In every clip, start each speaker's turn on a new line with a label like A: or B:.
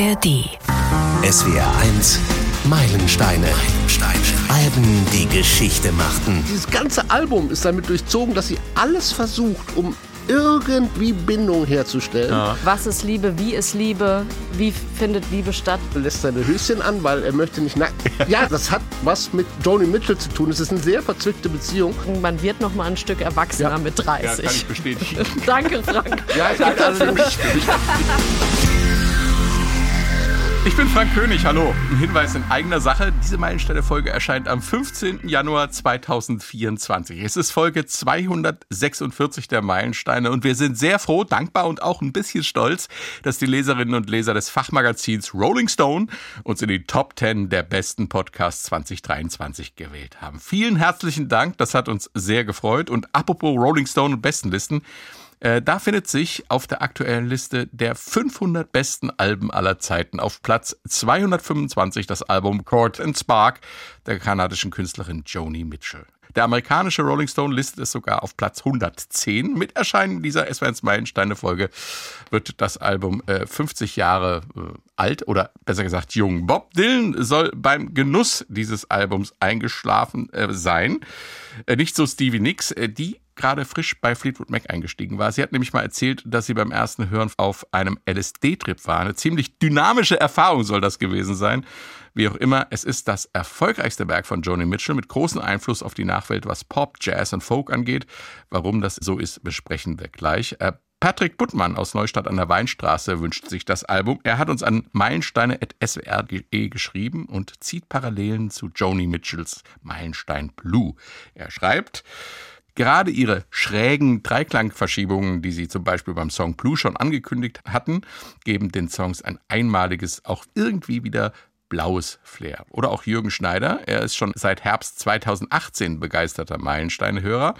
A: ARD.
B: SWR 1 Meilensteine. Meilensteine. Alben, die Geschichte machten.
C: Dieses ganze Album ist damit durchzogen, dass sie alles versucht, um irgendwie Bindung herzustellen.
D: Was ist Liebe? Wie ist Liebe? Wie findet Liebe statt?
C: Er lässt seine Höschen an, weil er möchte nicht nackt. Ja, das hat was mit Joni Mitchell zu tun. Es ist eine sehr verzwickte Beziehung.
D: Man wird noch mal ein Stück erwachsener
C: Ja.
D: mit
E: Ja, kann
D: 30.
E: ich bestätigen.
D: Danke, Frank.
C: Ja, ich also nicht.
E: Ich bin Frank König, hallo. Ein Hinweis in eigener Sache. Diese Meilensteine-Folge erscheint am 15. Januar 2024. Es ist Folge 246 der Meilensteine und wir sind sehr froh, dankbar und auch ein bisschen stolz, dass die Leserinnen und Leser des Fachmagazins Rolling Stone uns in die Top 10 der besten Podcasts 2023 gewählt haben. Vielen herzlichen Dank, das hat uns sehr gefreut. Und apropos Rolling Stone und Bestenlisten, äh, da findet sich auf der aktuellen Liste der 500 besten Alben aller Zeiten auf Platz 225 das Album Court and Spark der kanadischen Künstlerin Joni Mitchell. Der amerikanische Rolling Stone listet es sogar auf Platz 110. Mit Erscheinen dieser SWRs Meilensteine-Folge wird das Album äh, 50 Jahre äh, alt oder besser gesagt jung. Bob Dylan soll beim Genuss dieses Albums eingeschlafen äh, sein. Äh, nicht so Stevie Nicks, äh, die gerade frisch bei Fleetwood Mac eingestiegen war. Sie hat nämlich mal erzählt, dass sie beim ersten Hören auf einem LSD-Trip war. Eine ziemlich dynamische Erfahrung soll das gewesen sein. Wie auch immer, es ist das erfolgreichste Werk von Joni Mitchell mit großem Einfluss auf die Nachwelt, was Pop, Jazz und Folk angeht. Warum das so ist, besprechen wir gleich. Äh, Patrick Buttmann aus Neustadt an der Weinstraße wünscht sich das Album. Er hat uns an meilensteine.swr.de geschrieben und zieht Parallelen zu Joni Mitchells Meilenstein Blue. Er schreibt, Gerade ihre schrägen Dreiklangverschiebungen, die sie zum Beispiel beim Song Blue schon angekündigt hatten, geben den Songs ein einmaliges, auch irgendwie wieder blaues Flair. Oder auch Jürgen Schneider, er ist schon seit Herbst 2018 begeisterter Meilensteine-Hörer.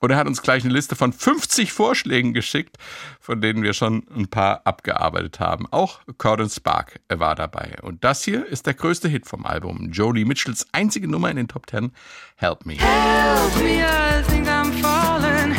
E: Und er hat uns gleich eine Liste von 50 Vorschlägen geschickt, von denen wir schon ein paar abgearbeitet haben. Auch Cordon Spark war dabei. Und das hier ist der größte Hit vom Album. Joni Mitchells einzige Nummer in den Top 10, Help Me.
F: Help me, I think I'm falling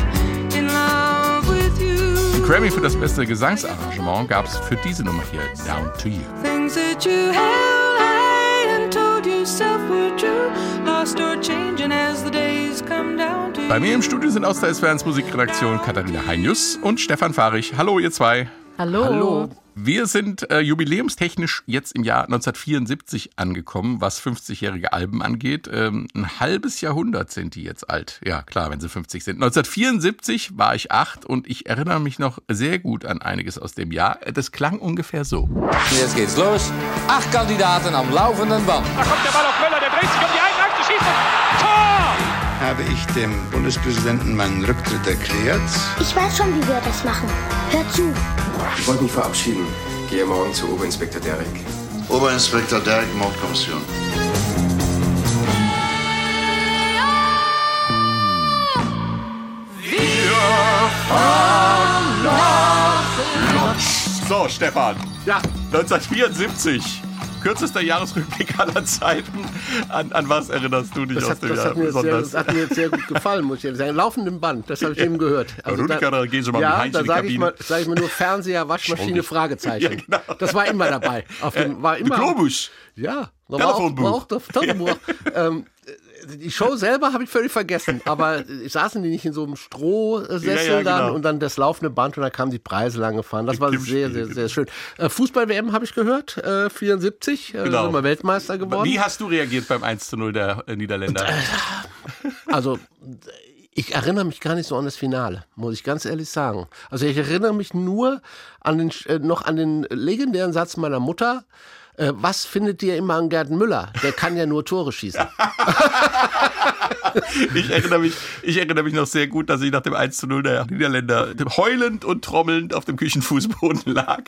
F: in love with you.
E: Ein Grammy für das beste Gesangsarrangement gab es für diese Nummer hier, Down to You.
F: Things that you held high and told yourself were true, lost or changing as the days come down
E: Bei mir im Studio sind aus der SWRs Musikredaktion Katharina Heinius und Stefan Fahrich. Hallo ihr zwei.
D: Hallo.
C: Hallo.
E: Wir sind äh, jubiläumstechnisch jetzt im Jahr 1974 angekommen, was 50-jährige Alben angeht. Ähm, ein halbes Jahrhundert sind die jetzt alt. Ja, klar, wenn sie 50 sind. 1974 war ich acht und ich erinnere mich noch sehr gut an einiges aus dem Jahr. Das klang ungefähr so.
G: Jetzt geht's los. Acht Kandidaten am laufenden Band.
H: Da kommt der Ball auf Möller, der dreht sich um die Achse, schießt!
I: Habe ich dem Bundespräsidenten meinen Rücktritt erklärt.
J: Ich weiß schon, wie wir das machen. Hör zu.
K: Ich wollte mich verabschieden. Gehe morgen zu Oberinspektor Derek.
I: Oberinspektor Derek, Mordkommission.
E: So, Stefan.
C: Ja,
E: 1974. Kürzester Jahresrückblick aller Zeiten. An, an was erinnerst du dich
C: das
E: aus
C: hat,
E: dem
C: das,
E: Jahr
C: hat mir jetzt sehr,
E: besonders?
C: das hat mir jetzt sehr gut gefallen, muss ich ehrlich sagen. Laufenden Band, das habe ich eben gehört.
E: Rüdiger, da gehen Sie mal mit
C: ja,
E: Heinz
C: da sage ich, mal- sag ich mir nur Fernseher, Waschmaschine. Fragezeichen.
E: Ja, genau.
C: Das war immer dabei. Auf dem, war immer,
E: Globus.
C: Ja, da war auch, war auch das Telefonbuch. ähm, die Show selber habe ich völlig vergessen, aber äh, saßen die nicht in so einem Strohsessel
E: Ja, ja,
C: dann
E: genau.
C: und dann das laufende Band und dann kamen die Preise lang gefahren. Das war sehr, sehr, sehr schön. Äh, Fußball-WM habe ich gehört, äh, 74, äh,
E: Genau.
C: sind wir Weltmeister geworden.
E: Wie hast du reagiert beim 1 zu 0 der äh, Niederländer?
C: Also, ich erinnere mich gar nicht so an das Finale, muss ich ganz ehrlich sagen. Also, ich erinnere mich nur an den, äh, noch an den legendären Satz meiner Mutter. Äh, was findet ihr immer an Gerd Müller? Der kann ja nur Tore schießen.
E: Ich erinnere, mich, ich erinnere mich noch sehr gut, dass ich nach dem 1 zu 0 der Niederländer heulend und trommelnd auf dem Küchenfußboden lag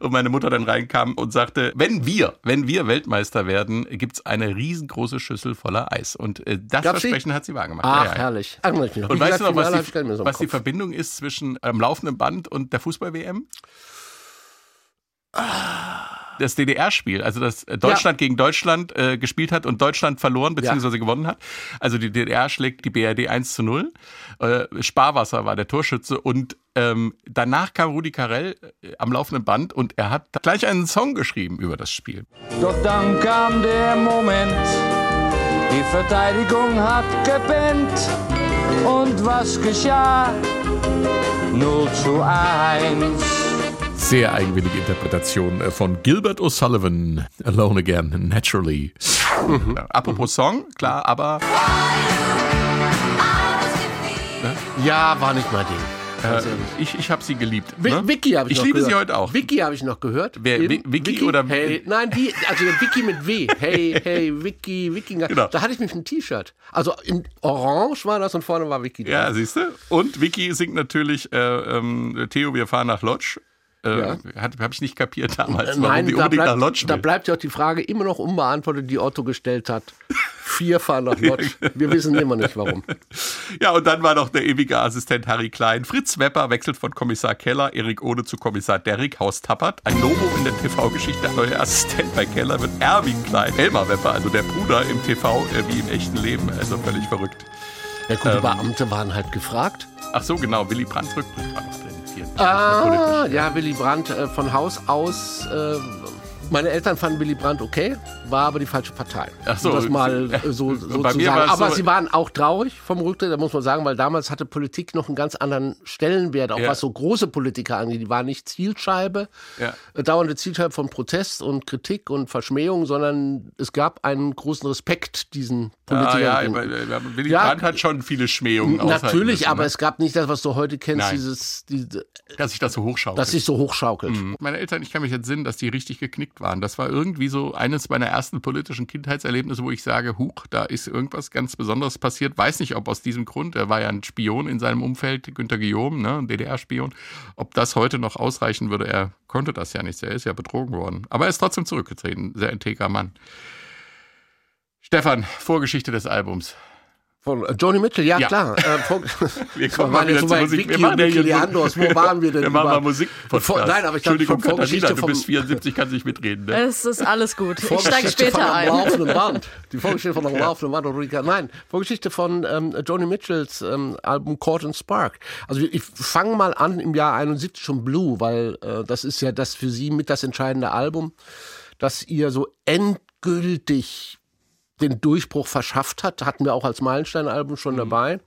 E: und meine Mutter dann reinkam und sagte, wenn wir, wenn wir Weltmeister werden, gibt's eine riesengroße Schüssel voller Eis. Und äh, das
C: die?
E: Versprechen hat sie wahrgemacht.
C: Ach,
E: Ja, ja.
C: herrlich.
E: Und weißt
C: gesagt,
E: du noch, was, die,
C: so
E: was die. Verbindung ist zwischen einem laufenden Band und der Fußball-WM? Das DDR-Spiel, also das äh, Deutschland gegen Deutschland äh, gespielt hat und Deutschland verloren bzw. gewonnen hat. Also die DDR schlägt die BRD 1 zu 0. Äh, Sparwasser war der Torschütze und ähm, danach kam Rudi Carell äh, am laufenden Band und er hat gleich einen Song geschrieben über das Spiel.
G: Doch dann kam der Moment, die Verteidigung hat gepennt. Und was geschah? 0 zu 1.
E: Sehr eigenwillige Interpretation äh, von Gilbert O'Sullivan, Alone Again, Naturally. Ja, apropos Song, klar, aber
C: Ja, war nicht mein Ding.
E: äh, ich, ich habe sie geliebt. Ne?
C: Vicky habe ich,
E: ich
C: noch
E: liebe
C: gehört.
E: sie heute auch.
C: Vicky habe ich noch gehört.
E: Wer,
C: Eben.
E: Vi- Vicky oder-
C: Hey, nein, die, also Vicky mit W. Hey, hey, Vicky, Wikinger.
E: Genau.
C: Da hatte ich mich ein T-Shirt. Also in Orange war das und vorne war Vicky.
E: Ja,
C: drauf.
E: siehst du? Und Vicky singt natürlich äh, ähm, Theo, wir fahren nach Lodge. Äh,
C: Ja.
E: Habe ich nicht kapiert damals, warum
C: Nein,
E: die
C: da bleibt, da bleibt ja auch die Frage immer noch unbeantwortet, die Otto gestellt hat. Vier fahren nach Lodge. Wir wissen immer nicht warum.
E: Ja, und dann war noch der ewige Assistent Harry Klein. Fritz Wepper wechselt von Kommissar Keller, Erik Ode zu Kommissar Derrick, Haus Tappert. Ein Lobo in der TV-Geschichte. Der neue Assistent bei Keller wird Erwin Klein. Elmar Wepper, also der Bruder im TV äh, wie im echten Leben. Also völlig verrückt.
C: Ja, gut, die Beamte waren halt gefragt.
E: Ach so, genau. Willy Brandts Rückblick
C: Ah, ja, Willy Brandt äh, von Haus aus. Äh, meine Eltern fanden Willy Brandt okay, war aber die falsche Partei.
E: Ach so.
C: Um das mal äh, so, so zu sagen. Aber
E: so-
C: sie waren auch traurig vom Rücktritt, da muss man sagen, weil damals hatte Politik noch einen ganz anderen Stellenwert, auch
E: Ja.
C: was so große Politiker angeht. Die waren nicht Zielscheibe,
E: Ja.
C: äh, dauernde Zielscheibe von Protest und Kritik und Verschmähung, sondern es gab einen großen Respekt diesen Politikern.
E: Ah, ja, Willy
C: Ja,
E: Brandt hat schon viele Schmähungen
C: Natürlich,
E: müssen,
C: aber
E: ne?
C: es gab nicht das, was du heute kennst,
E: Nein.
C: dieses, diese,
E: dass sich das so hochschaukelt.
C: dass sich so hochschaukelt.
E: Mhm. Meine Eltern, ich kann mich jetzt sinnen, dass die richtig geknickt waren. Das war irgendwie so eines meiner ersten politischen Kindheitserlebnisse, wo ich sage, huch, da ist irgendwas ganz Besonderes passiert. Weiß nicht, ob aus diesem Grund, er war ja ein Spion in seinem Umfeld, Günter Guillaume, ne, ein DDR-Spion, ob das heute noch ausreichen würde. Er konnte das ja nicht, er ist ja betrogen worden. Aber er ist trotzdem zurückgetreten, sehr integrer Mann. Stefan, Vorgeschichte des Albums.
C: Von äh, Joni Mitchell, ja,
E: Ja.
C: klar. Äh, vor,
E: Wir kommen mal wieder
C: so bei
E: Musik.
C: Vicky und Vicky Leandros. Wo waren wir denn
E: Wir machen mal Musik.
C: Vor- nein, aber ich
E: Entschuldigung,
C: von
E: Katharina,
C: Vorgeschichte
E: du
C: vom-
E: bist 74, kannst nicht mitreden. Ne?
D: Es ist alles gut. Ich steige
C: Vorgeschichte von
D: später ein.
C: laufenden Band. Die Vorgeschichte von am laufenden Band. und Rika- Nein, Vorgeschichte von ähm, Joni Mitchells ähm, Album Court and Spark. Also ich fange mal an im Jahr 71 schon Blue, weil äh, das ist ja das für sie mit das entscheidende Album, das ihr so endgültig den Durchbruch verschafft hat. Hatten wir auch als Meilenstein-Album schon dabei.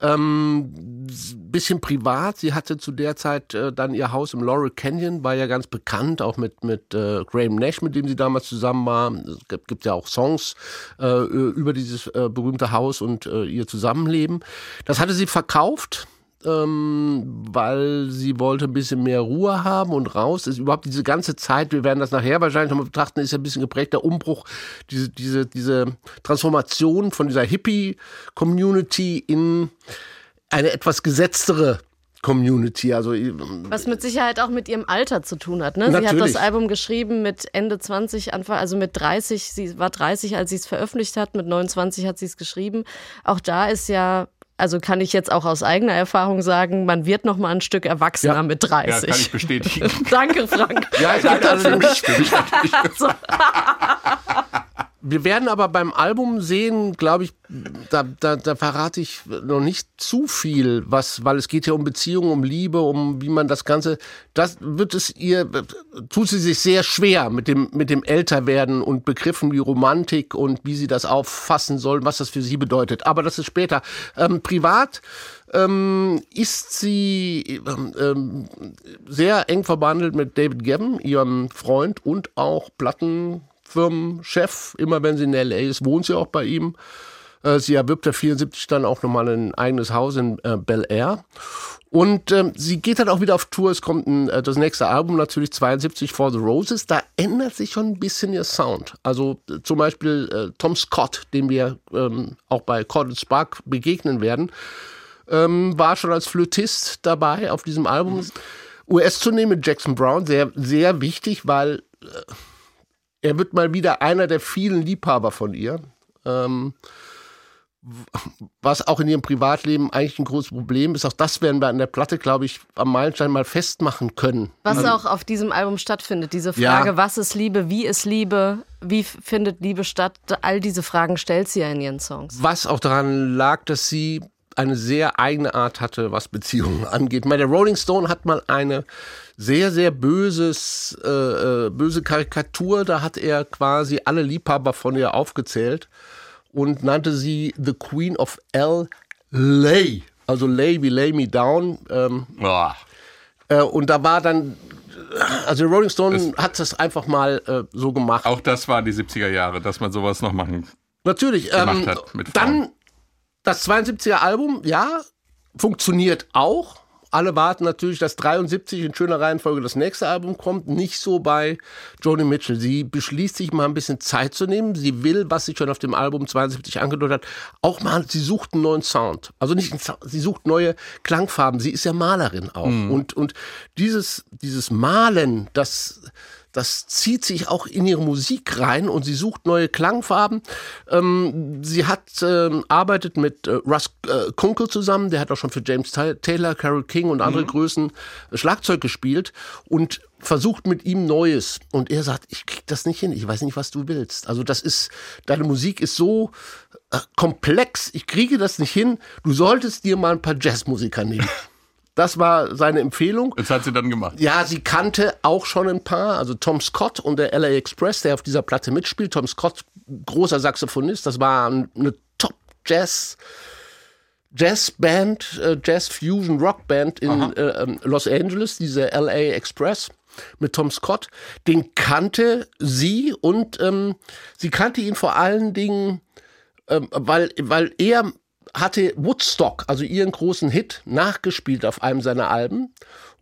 C: Ähm, bisschen privat. Sie hatte zu der Zeit äh, dann ihr Haus im Laurel Canyon, war ja ganz bekannt, auch mit, mit äh, Graham Nash, mit dem sie damals zusammen war. Es gibt, gibt ja auch Songs äh, über dieses äh, berühmte Haus und äh, ihr Zusammenleben. Das hatte sie verkauft. Ähm, weil sie wollte ein bisschen mehr Ruhe haben und raus. Ist überhaupt diese ganze Zeit, wir werden das nachher wahrscheinlich nochmal betrachten, ist ja ein bisschen geprägt, der Umbruch, diese, diese, diese Transformation von dieser Hippie-Community in eine etwas gesetztere Community. Also
D: Was mit Sicherheit auch mit ihrem Alter zu tun hat. Ne? Sie hat das Album geschrieben mit Ende 20, Anfang, also mit 30. Sie war 30, als sie es veröffentlicht hat. Mit 29 hat sie es geschrieben. Auch da ist ja, also kann ich jetzt auch aus eigener Erfahrung sagen, man wird noch mal ein Stück erwachsener
C: Ja.
D: mit
E: Ja,
D: 30.
E: kann ich bestätigen.
D: Danke, Frank.
C: ja, es gibt allerdings,
D: Also,
C: Wir werden aber beim Album sehen, glaube ich, da, da, da verrate ich noch nicht zu viel, was, weil es geht ja um Beziehungen, um Liebe, um wie man das Ganze, das wird es ihr, tut sie sich sehr schwer mit dem, mit dem Älterwerden und Begriffen wie Romantik und wie sie das auffassen soll, was das für sie bedeutet. Aber das ist später. Ähm, privat ähm, ist sie ähm, ähm, sehr eng verbandelt mit David Gavin, ihrem Freund und auch Plattenfirmenchef. Immer wenn sie in L.A. ist, wohnt sie auch bei ihm. Äh, sie erwirbt ja 74 dann auch nochmal ein eigenes Haus in äh, Bel Air. Und ähm, sie geht dann auch wieder auf Tour. Es kommt ein, äh, das nächste Album natürlich 72 For the Roses. Da ändert sich schon ein bisschen ihr Sound. Also äh, zum Beispiel äh, Tom Scott, dem wir ähm, auch bei Cord and Spark begegnen werden, ähm, war schon als Flötist dabei auf diesem Album. US-Tournee mit Jackson Brown, sehr, sehr wichtig, weil äh, er wird mal wieder einer der vielen Liebhaber von ihr. Ähm, was auch in ihrem Privatleben eigentlich ein großes Problem ist. Auch das werden wir an der Platte, glaube ich, am Meilenstein mal festmachen können.
D: Was
C: Also-
D: auch auf diesem Album stattfindet. Diese
C: Ja.
D: Frage, was ist Liebe, wie ist Liebe, wie findet Liebe statt, all diese Fragen stellt sie ja in ihren Songs.
C: Was auch daran lag, dass sie eine sehr eigene Art hatte, was Beziehungen angeht. Meine, der Rolling Stone hat mal eine sehr, sehr böses, äh, äh, böse Karikatur, da hat er quasi alle Liebhaber von ihr aufgezählt und nannte sie The Queen of L.A. Also Lay wie Lay Me Down. Ähm,
E: Boah.
C: äh, und da war dann, also Rolling Stone hat das einfach mal äh, so gemacht.
E: Auch das waren die 70er Jahre, dass man sowas noch machen.
C: Natürlich.
E: gemacht
C: Ähm,
E: hat mit
C: dann das 72er Album, ja, funktioniert auch. Alle warten natürlich, dass 73 in schöner Reihenfolge das nächste Album kommt. Nicht so bei Joni Mitchell. Sie beschließt sich mal ein bisschen Zeit zu nehmen. Sie will, was sie schon auf dem Album 72 angedeutet hat, auch mal, sie sucht einen neuen Sound. Also nicht, sie sucht neue Klangfarben. Sie ist ja Malerin auch. Und, und dieses, dieses Malen, das, das zieht sich auch in ihre Musik rein und sie sucht neue Klangfarben. Ähm, sie hat ähm, arbeitet mit äh, Russ äh, Kunkel zusammen, der hat auch schon für James Ta- Taylor, Carole King und andere Größen äh, Schlagzeug gespielt und versucht mit ihm Neues. Und er sagt, ich krieg das nicht hin, ich weiß nicht, was du willst. Also das ist, deine Musik ist so äh, komplex, ich kriege das nicht hin. Du solltest dir mal ein paar Jazzmusiker nehmen. Das war seine Empfehlung.
E: Das hat sie dann gemacht.
C: Ja, sie kannte auch schon ein paar, also Tom Scott und der LA Express, der auf dieser Platte mitspielt. Tom Scott, großer Saxophonist, das war eine Top-Jazz. Jazzband, äh, Jazz Fusion Rock Band in äh, ähm, Los Angeles, diese LA Express mit Tom Scott, den kannte sie und ähm, sie kannte ihn vor allen Dingen, ähm, weil, weil er hatte Woodstock, also ihren großen Hit, nachgespielt auf einem seiner Alben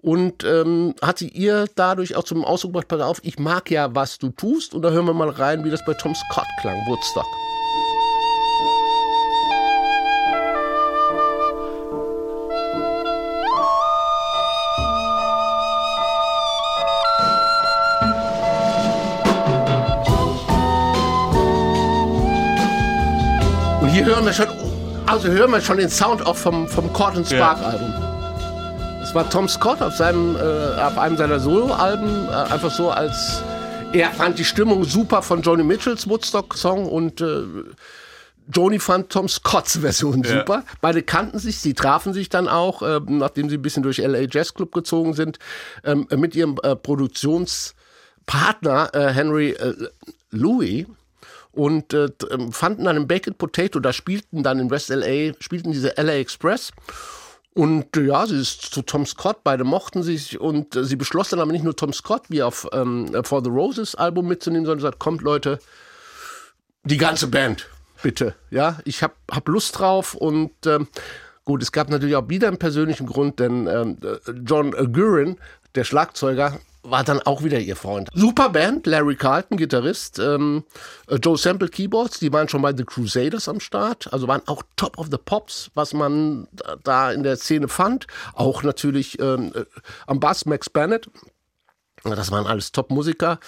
C: und ähm, hatte ihr dadurch auch zum Ausdruck gebracht, pass auf, ich mag ja, was du tust und da hören wir mal rein, wie das bei Tom Scott klang, Woodstock. Und hier hören wir schon, also hören wir schon den Sound auch vom, vom Cord and Spark Album. Das war Tom Scott auf seinem, äh, auf einem seiner Soloalben, äh, einfach so als, er fand die Stimmung super von Joni Mitchells Woodstock-Song und äh, Joni fand Tom Scotts Version
E: Ja.
C: super. Beide kannten sich, sie trafen sich dann auch, äh, nachdem sie ein bisschen durch LA Jazz Club gezogen sind, ähm, mit ihrem äh, Produktionspartner äh, Henry Louis und äh, ähm, fanden dann im Baked Potato, da spielten dann in West LA, spielten diese LA Express. Und äh, ja, sie ist zu Tom Scott, beide mochten sich und äh, sie beschloss dann aber nicht nur Tom Scott wie auf ähm, For the Roses Album mitzunehmen, sondern gesagt, kommt Leute, die ganze Band, bitte. Ja, ich hab, hab Lust drauf und ähm, gut, es gab natürlich auch wieder einen persönlichen Grund, denn ähm, äh, John Gurin, der Schlagzeuger, war dann auch wieder ihr Freund. Super Band, Larry Carlton, Gitarrist, ähm, äh, Joe Sample Keyboards, die waren schon bei The Crusaders am Start, also waren auch Top of the Pops, was man da- in der Szene fand. Auch natürlich ähm, äh, am Bass Max Bennett. Das waren alles Top-Musiker.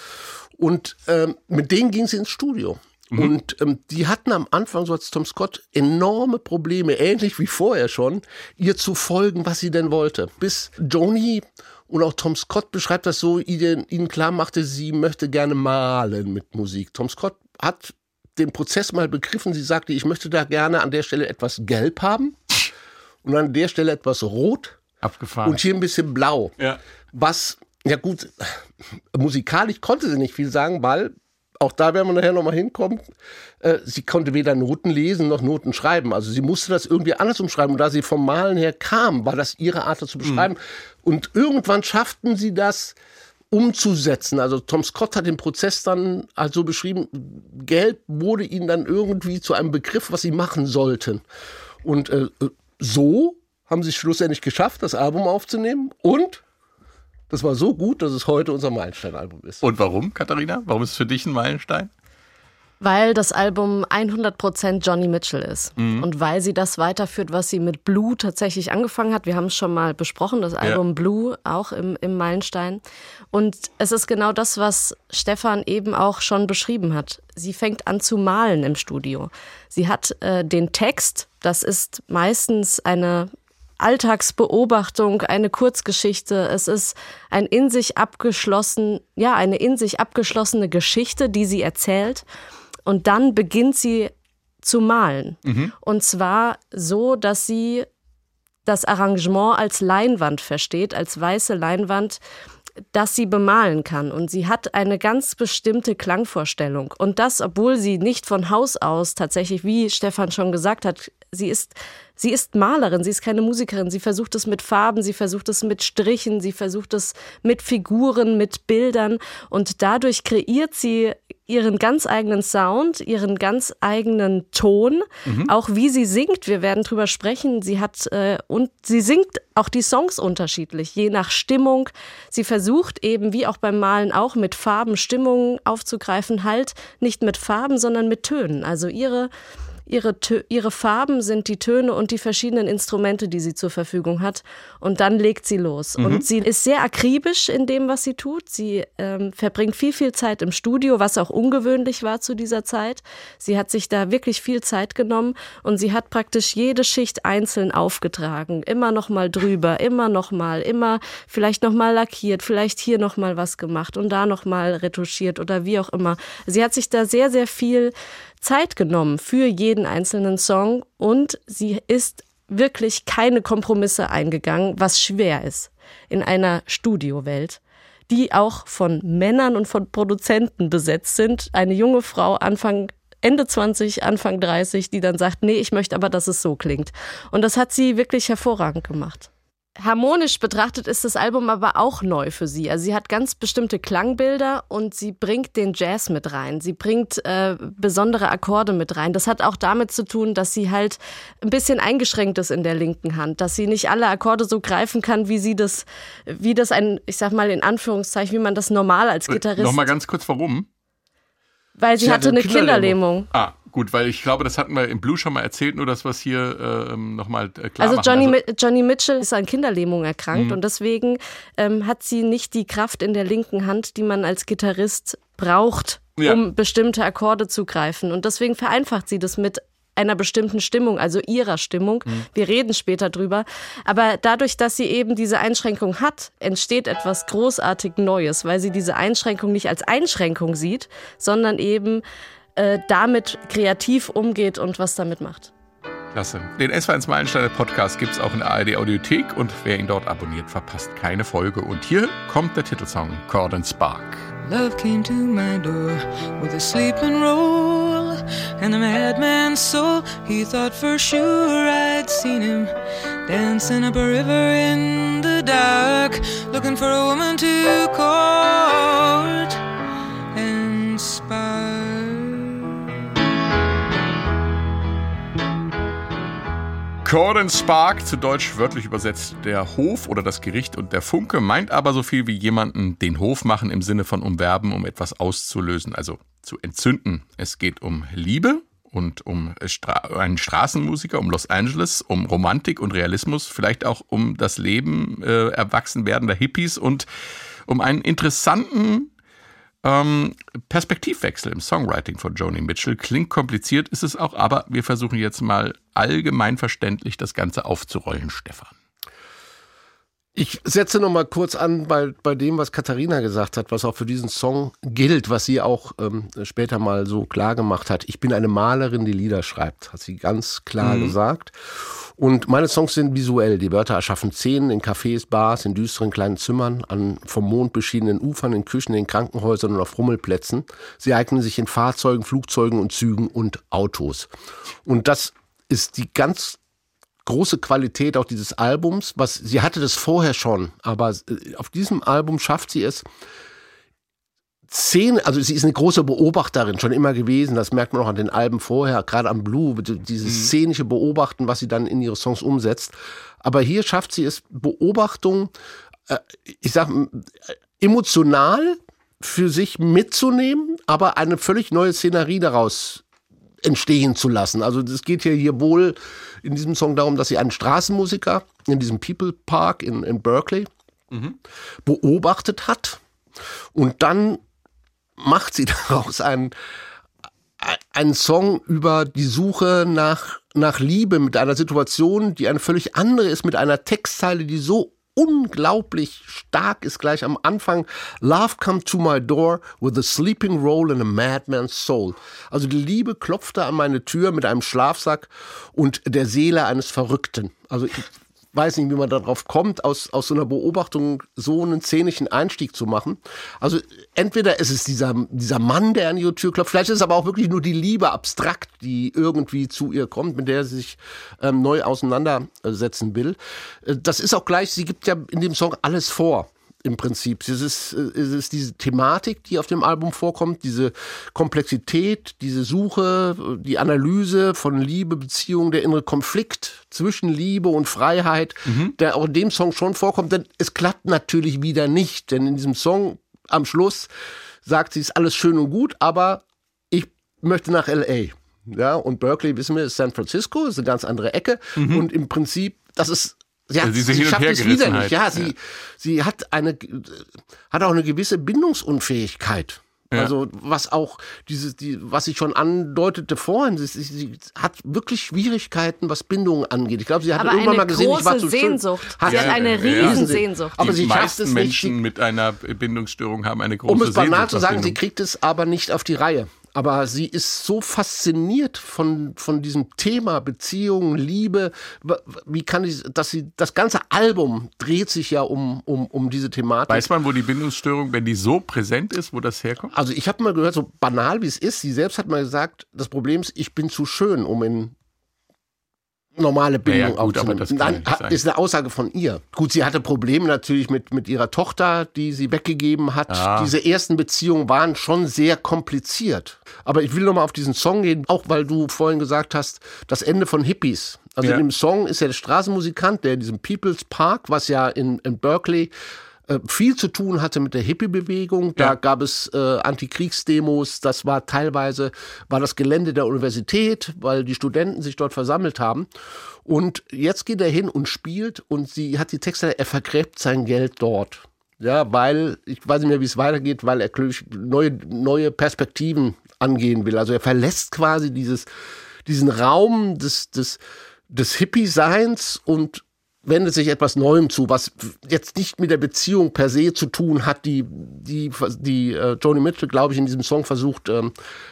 C: Und ähm, mit denen ging sie ins Studio. Und ähm, die hatten am Anfang, so als Tom Scott, enorme Probleme, ähnlich wie vorher schon, ihr zu folgen, was sie denn wollte. Bis Joni und auch Tom Scott beschreibt das so, ihnen, ihnen klar machte, sie möchte gerne malen mit Musik. Tom Scott hat den Prozess mal begriffen. Sie sagte, ich möchte da gerne an der Stelle etwas gelb haben und an der Stelle etwas rot
E: Abgefahren.
C: und hier ein bisschen blau.
E: ja.
C: Was, ja gut, musikalisch konnte sie nicht viel sagen, weil, auch da werden wir nachher nochmal hinkommen, äh, sie konnte weder Noten lesen noch Noten schreiben. Also sie musste das irgendwie anders umschreiben. Und da sie vom Malen her kam, war das ihre Art, das zu beschreiben. Und irgendwann schafften sie das umzusetzen. Also Tom Scott hat den Prozess dann also beschrieben, Gelb wurde ihnen dann irgendwie zu einem Begriff, was sie machen sollten. Und äh, so haben sie es schlussendlich geschafft, das Album aufzunehmen. Und das war so gut, dass es heute unser Meilenstein-Album ist.
E: Und warum, Katharina? Warum ist es für dich ein Meilenstein?
D: Weil das Album 100% Johnny Mitchell ist.
E: Mhm.
D: Und weil sie das weiterführt, was sie mit Blue tatsächlich angefangen hat. Wir haben es schon mal besprochen, das Album Blue, auch im, im Meilenstein. Und es ist genau das, was Stefan eben auch schon beschrieben hat. Sie fängt an zu malen im Studio. Sie hat äh, den Text, das ist meistens eine Alltagsbeobachtung, eine Kurzgeschichte. Es ist ein in sich abgeschlossen, ja, eine in sich abgeschlossene Geschichte, die sie erzählt. Und dann beginnt sie zu malen. Und zwar so, dass sie das Arrangement als Leinwand versteht, als weiße Leinwand, dass sie bemalen kann. Und sie hat eine ganz bestimmte Klangvorstellung. Und das, obwohl sie nicht von Haus aus tatsächlich, wie Stefan schon gesagt hat, sie ist, sie ist Malerin, sie ist keine Musikerin. Sie versucht es mit Farben, sie versucht es mit Strichen, sie versucht es mit Figuren, mit Bildern. Und dadurch kreiert sie ihren ganz eigenen Sound, ihren ganz eigenen Ton, auch wie sie singt. Wir werden drüber sprechen. Sie hat äh, und sie singt auch die Songs unterschiedlich, je nach Stimmung. Sie versucht eben, wie auch beim Malen auch, mit Farben Stimmungen aufzugreifen, halt nicht mit Farben, sondern mit Tönen. Also ihre Ihre, Tö ihre Farben sind die Töne und die verschiedenen Instrumente, die sie zur Verfügung hat. Und dann legt sie los. Und sie ist sehr akribisch in dem, was sie tut. Sie ähm, verbringt viel, viel Zeit im Studio, was auch ungewöhnlich war zu dieser Zeit. Sie hat sich da wirklich viel Zeit genommen und sie hat praktisch jede Schicht einzeln aufgetragen. Immer noch mal drüber, immer noch mal, immer vielleicht noch mal lackiert, vielleicht hier noch mal was gemacht und da noch mal retuschiert oder wie auch immer. Sie hat sich da sehr, sehr viel Zeit genommen für jeden einzelnen Song und sie ist wirklich keine Kompromisse eingegangen, was schwer ist in einer Studiowelt, die auch von Männern und von Produzenten besetzt sind. Eine junge Frau Anfang Ende 20, Anfang 30, die dann sagt, nee, ich möchte aber, dass es so klingt. Und das hat sie wirklich hervorragend gemacht. Harmonisch betrachtet ist das Album aber auch neu für sie. Also sie hat ganz bestimmte Klangbilder und sie bringt den Jazz mit rein. Sie bringt äh, besondere Akkorde mit rein. Das hat auch damit zu tun, dass sie halt ein bisschen eingeschränkt ist in der linken Hand, dass sie nicht alle Akkorde so greifen kann, wie sie das, wie das ein, ich sag mal in Anführungszeichen, wie man das normal als Gitarrist.
E: Nochmal ganz kurz, warum?
D: weil sie,
C: Sie
D: hatte
C: hatte
D: eine
C: eine Kinderlähmung.
D: Kinderlähmung.
E: Ah, gut, weil ich glaube, das hatten wir im Blue schon mal erzählt, nur dass wir es hier ähm, nochmal äh, klar
D: Also
E: machen.
D: Johnny, Mi- Johnny Mitchell ist an Kinderlähmung erkrankt
E: Mhm.
D: und deswegen ähm, hat sie nicht die Kraft in der linken Hand, die man als Gitarrist braucht,
E: Ja.
D: um bestimmte Akkorde zu greifen. Und deswegen vereinfacht sie das mit einer bestimmten Stimmung, also ihrer Stimmung.
E: Mhm.
D: Wir reden später drüber. Aber dadurch, dass sie eben diese Einschränkung hat, entsteht etwas großartig Neues, weil sie diese Einschränkung nicht als Einschränkung sieht, sondern eben äh, damit kreativ umgeht und was damit macht.
E: Klasse. Den S1 Meilensteine Podcast gibt es auch in der ARD Audiothek und wer ihn dort abonniert, verpasst keine Folge. Und hier kommt der Titelsong Cord and Spark.
F: Love came to my door with a sleeping roll and a madman's soul. He thought for sure I'd seen him dancing up a river in the dark, looking for a woman to court
E: Cord and Spark, zu Deutsch wörtlich übersetzt der Hof oder das Gericht und der Funke, meint aber so viel wie jemanden den Hof machen im Sinne von umwerben, um etwas auszulösen, also zu entzünden. Es geht um Liebe und um Stra einen Straßenmusiker, um Los Angeles, um Romantik und Realismus, vielleicht auch um das Leben äh, erwachsen werdender Hippies und um einen interessanten ähm, Perspektivwechsel im Songwriting von Joni Mitchell. Klingt kompliziert, ist es auch, aber wir versuchen jetzt mal allgemein verständlich das Ganze aufzurollen, Stefan.
C: Ich setze noch mal kurz an bei, bei dem, was Katharina gesagt hat, was auch für diesen Song gilt, was sie auch ähm, später mal so klar gemacht hat. Ich bin eine Malerin, die Lieder schreibt, hat sie ganz klar gesagt. Und meine Songs sind visuell. Die Wörter erschaffen Szenen in Cafés, Bars, in düsteren kleinen Zimmern, an vom Mond beschiedenen Ufern, in Küchen, in Krankenhäusern und auf Rummelplätzen. Sie eignen sich in Fahrzeugen, Flugzeugen und Zügen und Autos. Und das ist die ganz große Qualität auch dieses Albums, was sie hatte das vorher schon, aber äh, auf diesem Album schafft sie es Szene, also sie ist eine große Beobachterin schon immer gewesen, das merkt man auch an den Alben vorher, gerade am Blue, dieses szenische Beobachten, was sie dann in ihre Songs umsetzt. Aber hier schafft sie es, Beobachtung, äh, ich sag, äh, emotional für sich mitzunehmen, aber eine völlig neue Szenerie daraus entstehen zu lassen. Also es geht hier, hier wohl in diesem Song darum, dass sie einen Straßenmusiker in diesem People Park in, in Berkeley mhm. beobachtet hat und dann macht sie daraus einen, einen Song über die Suche nach, nach Liebe mit einer Situation, die eine völlig andere ist, mit einer Textzeile, die so unglaublich stark ist gleich am Anfang. Love come to my door with a sleeping roll and a madman's soul. Also die Liebe klopfte an meine Tür mit einem Schlafsack und der Seele eines Verrückten. Also weiß nicht, wie man darauf kommt, aus, aus so einer Beobachtung so einen szenischen Einstieg zu machen. Also entweder ist es dieser, dieser Mann, der an ihre Tür klopft, vielleicht ist es aber auch wirklich nur die Liebe abstrakt, die irgendwie zu ihr kommt, mit der sie sich ähm, neu auseinandersetzen will. Äh, das ist auch gleich, sie gibt ja in dem Song alles vor im Prinzip. Es ist, es ist diese Thematik, die auf dem Album vorkommt, diese Komplexität, diese Suche, die Analyse von Liebe, Beziehung, der innere Konflikt zwischen Liebe und Freiheit, mhm. der auch in dem Song schon vorkommt. Denn es klappt natürlich wieder nicht, denn in diesem Song am Schluss sagt sie, ist alles schön und gut, aber ich möchte nach LA. Ja, und Berkeley, wissen wir, ist San Francisco, ist eine ganz andere Ecke. Mhm. Und im Prinzip, das ist Sie, hat, also sie schafft es wieder nicht. Ja, sie, ja. sie hat eine, hat auch eine gewisse Bindungsunfähigkeit. Ja. Also was auch dieses, die, was ich schon andeutete vorhin, sie, sie, hat wirklich Schwierigkeiten, was Bindungen angeht. Ich glaube, sie hat irgendwann mal gesehen, ich war zu
D: Sehnsucht. Hat sie hat eine Riesensehnsucht.
E: Aber die sie schafft es Menschen nicht. mit einer Bindungsstörung haben eine große
C: Um
E: es banal
C: zu sagen, sie kriegt es aber nicht auf die Reihe aber sie ist so fasziniert von, von diesem Thema Beziehung, Liebe. Wie kann ich, dass sie, das ganze Album dreht sich ja um, um, um diese Thematik.
E: Weiß man, wo die Bindungsstörung, wenn die so präsent ist, wo das herkommt?
C: Also ich habe mal gehört, so banal wie es ist, sie selbst hat mal gesagt, das Problem ist, ich bin zu schön, um in normale Bindung ja, gut, aber das Nein, ist eine Aussage von ihr. Gut, sie hatte Probleme natürlich mit, mit ihrer Tochter, die sie weggegeben hat. Ah. Diese ersten Beziehungen waren schon sehr kompliziert. Aber ich will nochmal auf diesen Song gehen, auch weil du vorhin gesagt hast, das Ende von Hippies. Also ja. in dem Song ist ja der Straßenmusikant, der in diesem People's Park, was ja in, in Berkeley äh, viel zu tun hatte mit der Hippie-Bewegung. Da ja. gab es äh, Antikriegsdemos. Das war teilweise war das Gelände der Universität, weil die Studenten sich dort versammelt haben. Und jetzt geht er hin und spielt und sie hat die Texte, er vergräbt sein Geld dort. Ja, weil, ich weiß nicht mehr, wie es weitergeht, weil er neue, neue Perspektiven angehen will. Also er verlässt quasi dieses, diesen Raum des, des, des Hippie-Seins und wendet sich etwas Neuem zu, was jetzt nicht mit der Beziehung per se zu tun hat, die, die, die äh, Joni Mitchell, glaube ich, in diesem Song versucht ähm,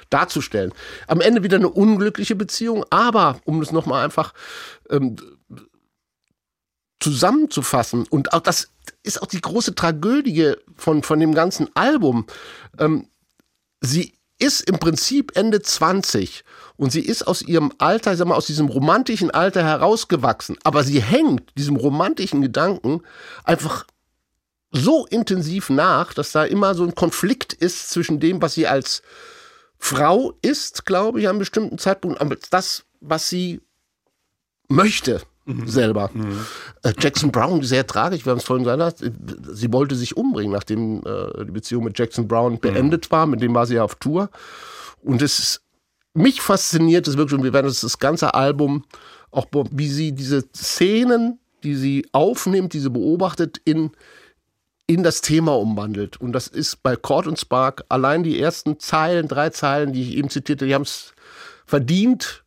C: darzustellen. Am Ende wieder eine unglückliche Beziehung, aber um es nochmal einfach ähm, zusammenzufassen, und auch das ist auch die große Tragödie von, von dem ganzen Album, ähm, sie ist im Prinzip Ende 20 und sie ist aus ihrem Alter, ich sag mal, aus diesem romantischen Alter herausgewachsen. Aber sie hängt diesem romantischen Gedanken einfach so intensiv nach, dass da immer so ein Konflikt ist zwischen dem, was sie als Frau ist, glaube ich, an einem bestimmten Zeitpunkt, aber das, was sie möchte mhm. selber. Mhm. Äh, Jackson Brown, sehr tragisch, wir haben es vorhin gesagt, sie wollte sich umbringen, nachdem äh, die Beziehung mit Jackson Brown beendet mhm. war, mit dem war sie ja auf Tour. Und es ist mich fasziniert es wirklich, und wir werden das, das ganze Album, auch wie sie diese Szenen, die sie aufnimmt, die sie beobachtet, in, in das Thema umwandelt. Und das ist bei Cord und Spark allein die ersten Zeilen, drei Zeilen, die ich eben zitierte, die haben es verdient,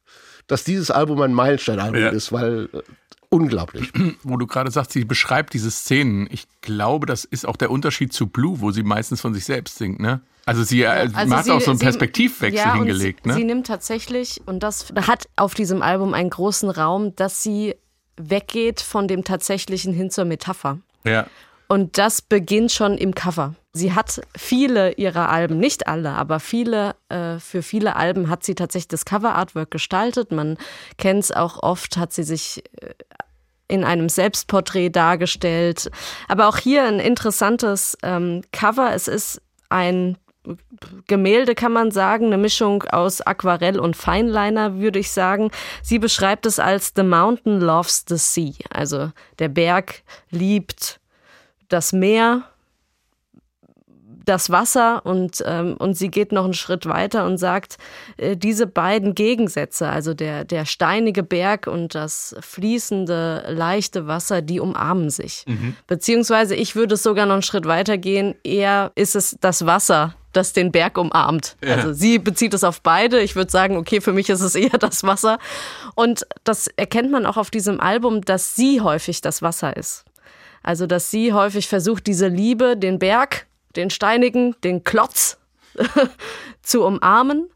C: dass dieses Album ein Meilensteinalbum ja. ist, weil äh, unglaublich.
E: Wo du gerade sagst, sie beschreibt diese Szenen. Ich glaube, das ist auch der Unterschied zu Blue, wo sie meistens von sich selbst singt, ne? Also sie äh, also hat sie, auch so einen Perspektivwechsel ja, hingelegt.
D: Sie,
E: ne?
D: sie nimmt tatsächlich, und das hat auf diesem Album einen großen Raum, dass sie weggeht von dem Tatsächlichen hin zur Metapher.
E: Ja.
D: Und das beginnt schon im Cover. Sie hat viele ihrer Alben, nicht alle, aber viele, äh, für viele Alben hat sie tatsächlich das Cover-Artwork gestaltet. Man kennt es auch oft, hat sie sich äh, in einem Selbstporträt dargestellt. Aber auch hier ein interessantes ähm, Cover. Es ist ein Gemälde kann man sagen, eine Mischung aus Aquarell und Feinliner, würde ich sagen. Sie beschreibt es als The Mountain loves the sea. Also der Berg liebt das Meer. das Wasser und, ähm, und sie geht noch einen Schritt weiter und sagt, äh, diese beiden Gegensätze, also der, der steinige Berg und das fließende, leichte Wasser, die umarmen sich. Mhm. Beziehungsweise ich würde es sogar noch einen Schritt weiter gehen, eher ist es das Wasser, das den Berg umarmt. Ja. Also sie bezieht es auf beide. Ich würde sagen, okay, für mich ist es eher das Wasser. Und das erkennt man auch auf diesem Album, dass sie häufig das Wasser ist. Also, dass sie häufig versucht, diese Liebe, den Berg, den steinigen, den Klotz zu umarmen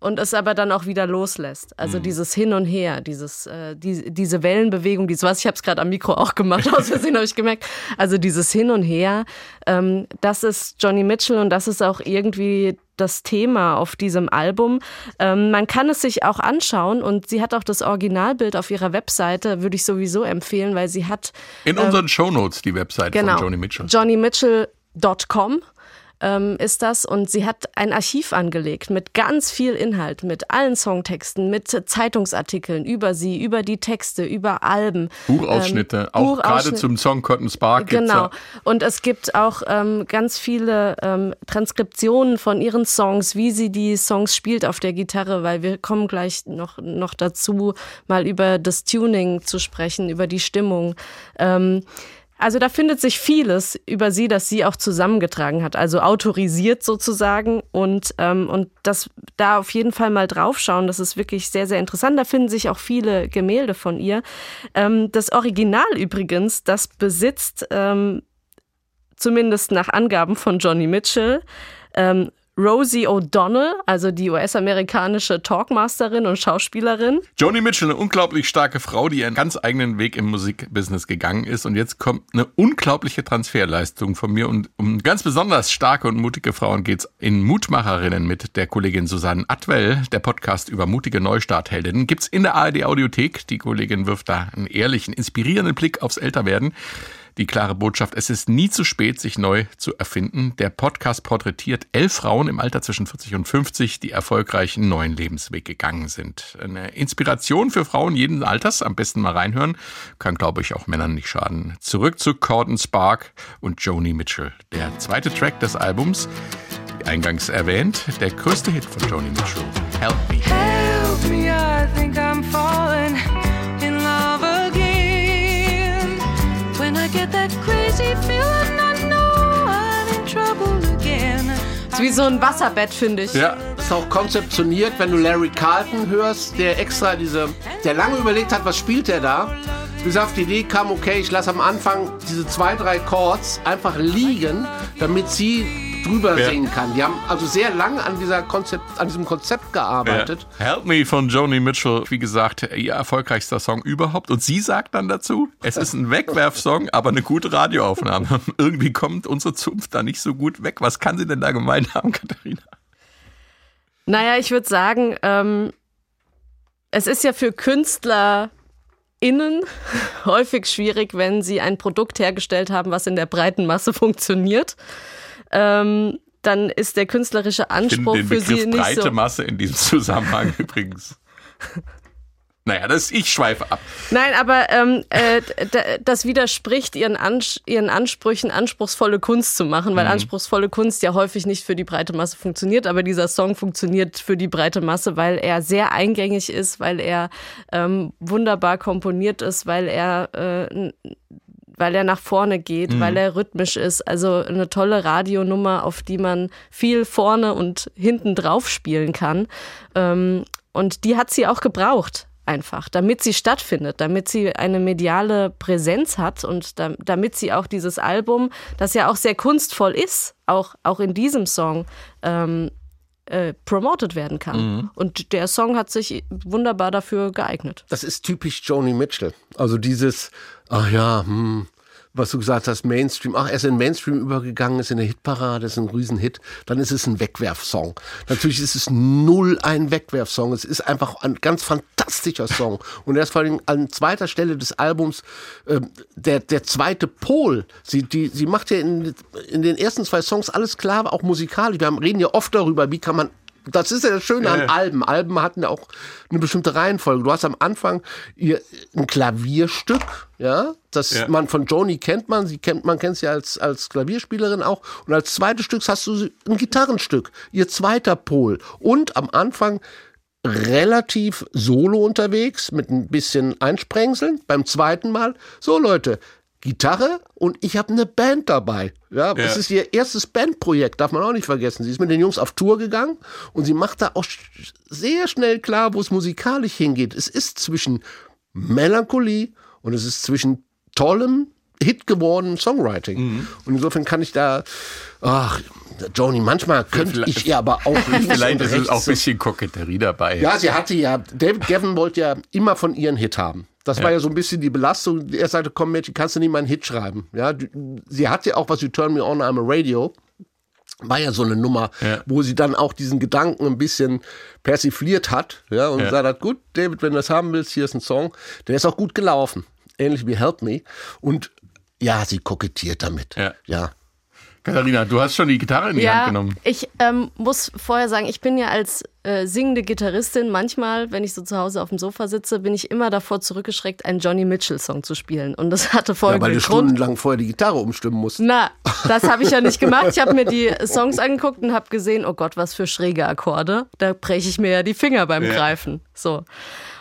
D: und es aber dann auch wieder loslässt. Also mhm. dieses Hin und Her, dieses, äh, die, diese Wellenbewegung, dieses was, ich habe es gerade am Mikro auch gemacht, aus Versehen habe ich gemerkt. Also dieses Hin und Her, ähm, das ist Johnny Mitchell und das ist auch irgendwie das Thema auf diesem Album. Ähm, man kann es sich auch anschauen und sie hat auch das Originalbild auf ihrer Webseite, würde ich sowieso empfehlen, weil sie hat.
E: In äh, unseren Shownotes die Webseite genau, von Johnny Mitchell.
D: Johnny Mitchell.com ähm, ist das. Und sie hat ein Archiv angelegt mit ganz viel Inhalt, mit allen Songtexten, mit Zeitungsartikeln über sie, über die Texte, über Alben.
E: Buchausschnitte, ähm, auch gerade zum Song Cotton Spark.
D: Genau. Und es gibt auch ähm, ganz viele ähm, Transkriptionen von ihren Songs, wie sie die Songs spielt auf der Gitarre, weil wir kommen gleich noch, noch dazu, mal über das Tuning zu sprechen, über die Stimmung. Also da findet sich vieles über sie, das sie auch zusammengetragen hat, also autorisiert sozusagen und ähm, und das da auf jeden Fall mal draufschauen. Das ist wirklich sehr sehr interessant. Da finden sich auch viele Gemälde von ihr. Ähm, das Original übrigens, das besitzt ähm, zumindest nach Angaben von Johnny Mitchell ähm, Rosie O'Donnell, also die US-amerikanische Talkmasterin und Schauspielerin.
E: Joni Mitchell, eine unglaublich starke Frau, die ihren ganz eigenen Weg im Musikbusiness gegangen ist. Und jetzt kommt eine unglaubliche Transferleistung von mir. Und um ganz besonders starke und mutige Frauen geht es in Mutmacherinnen mit der Kollegin Susanne Atwell. Der Podcast über mutige Neustartheldinnen gibt es in der ARD Audiothek. Die Kollegin wirft da einen ehrlichen, inspirierenden Blick aufs Älterwerden die klare Botschaft, es ist nie zu spät, sich neu zu erfinden. Der Podcast porträtiert elf Frauen im Alter zwischen 40 und 50, die erfolgreich einen neuen Lebensweg gegangen sind. Eine Inspiration für Frauen jeden Alters, am besten mal reinhören, kann, glaube ich, auch Männern nicht schaden. Zurück zu Corden Spark und Joni Mitchell. Der zweite Track des Albums, wie eingangs erwähnt, der größte Hit von Joni Mitchell, Help Me. Help me, I think I'm
D: Wie so ein Wasserbett, finde ich.
C: Ja, ist auch konzeptioniert, wenn du Larry Carlton hörst, der extra diese, der lange überlegt hat, was spielt der da. Bis auf die Idee kam, okay, ich lasse am Anfang diese zwei, drei Chords einfach liegen, damit sie drüber ja. singen kann. Die haben also sehr lange an, dieser Konzept, an diesem Konzept gearbeitet.
E: Ja. Help Me von Joni Mitchell, wie gesagt, ihr erfolgreichster Song überhaupt. Und sie sagt dann dazu, es ist ein Wegwerfsong, aber eine gute Radioaufnahme. Irgendwie kommt unsere Zunft da nicht so gut weg. Was kann sie denn da gemeint haben, Katharina?
D: Naja, ich würde sagen, ähm, es ist ja für Künstler innen häufig schwierig, wenn sie ein Produkt hergestellt haben, was in der breiten Masse funktioniert ähm, dann ist der künstlerische Anspruch
E: ich den
D: für
E: Begriff
D: sie nicht
E: breite
D: so.
E: Masse in diesem Zusammenhang übrigens. Naja, das, ich schweife ab.
D: Nein, aber ähm, äh, das widerspricht ihren, Ans ihren Ansprüchen, anspruchsvolle Kunst zu machen, weil mhm. anspruchsvolle Kunst ja häufig nicht für die breite Masse funktioniert, aber dieser Song funktioniert für die breite Masse, weil er sehr eingängig ist, weil er ähm, wunderbar komponiert ist, weil er äh, weil er nach vorne geht, mhm. weil er rhythmisch ist. Also eine tolle Radionummer, auf die man viel vorne und hinten drauf spielen kann. Ähm, und die hat sie auch gebraucht einfach, damit sie stattfindet, damit sie eine mediale Präsenz hat und damit sie auch dieses Album, das ja auch sehr kunstvoll ist, auch, auch in diesem Song, ähm, äh, promoted werden kann. Mhm. Und der Song hat sich wunderbar dafür geeignet.
C: Das ist typisch Joni Mitchell. Also dieses, ach ja, hm, was du gesagt hast, Mainstream, ach, er ist in Mainstream übergegangen, ist in der Hitparade, ist ein Riesenhit, dann ist es ein Wegwerfsong. Natürlich ist es null ein Wegwerfsong, es ist einfach ein ganz fantastischer Song. Und er ist vor allem an zweiter Stelle des Albums äh, der, der zweite Pol. Sie, die, sie macht ja in, in den ersten zwei Songs alles klar, auch musikalisch. Wir haben, reden ja oft darüber, wie kann man Das ist ja das Schöne an Alben. Alben hatten ja auch eine bestimmte Reihenfolge. Du hast am Anfang ihr ein Klavierstück, ja, das
E: Ja.
C: man von Joni kennt man, sie kennt, man kennt sie als, als Klavierspielerin auch. Und als zweites Stück hast du ein Gitarrenstück, ihr zweiter Pol. Und am Anfang relativ solo unterwegs mit ein bisschen Einsprengseln. Beim zweiten Mal, so Leute, Gitarre und ich habe eine Band dabei. Ja, das ist ihr erstes Bandprojekt, darf man auch nicht vergessen. Sie ist mit den Jungs auf Tour gegangen und sie macht da auch sehr schnell klar, wo es musikalisch hingeht. Es ist zwischen Melancholie und es ist zwischen tollem, Hit gewordenen Songwriting. Und insofern kann ich da, ach, Joni, manchmal könnte
E: Vielleicht-
C: ich ihr aber auch
E: Vielleicht ist es auch ein bisschen Koketterie dabei.
C: ja, sie hatte ja, David Gavin wollte ja immer von ihr einen Hit haben. Das war ja so ein bisschen die Belastung. Er sagte, komm Mädchen, kannst du nicht mal einen Hit schreiben? Ja, sie hatte ja auch was, You Turn Me On, I'm a Radio. War ja so eine Nummer,
E: Ja.
C: wo sie dann auch diesen Gedanken ein bisschen persifliert hat. Ja, und
E: Ja.
C: hat, gut, David, wenn du das haben willst, hier ist ein Song. Der ist auch gut gelaufen. Ähnlich wie Help Me. Und ja, sie kokettiert damit.
E: Ja.
C: ja.
E: Katharina, du hast schon die Gitarre in die Hand genommen.
D: Ich ähm, muss vorher sagen, ich bin ja als äh, singende Gitarristin manchmal, wenn ich so zu Hause auf dem Sofa sitze, bin ich immer davor zurückgeschreckt, einen Johnny Mitchell-Song zu spielen. Und das hatte
C: ja
D: folgenden
C: weil du
D: Grund.
C: stundenlang vorher die Gitarre umstimmen musst.
D: Na, das habe ich ja nicht gemacht. Ich habe mir die Songs angeguckt und habe gesehen, oh Gott, was für schräge Akkorde. Da breche ich mir ja die Finger beim
E: Ja.
D: Greifen. So.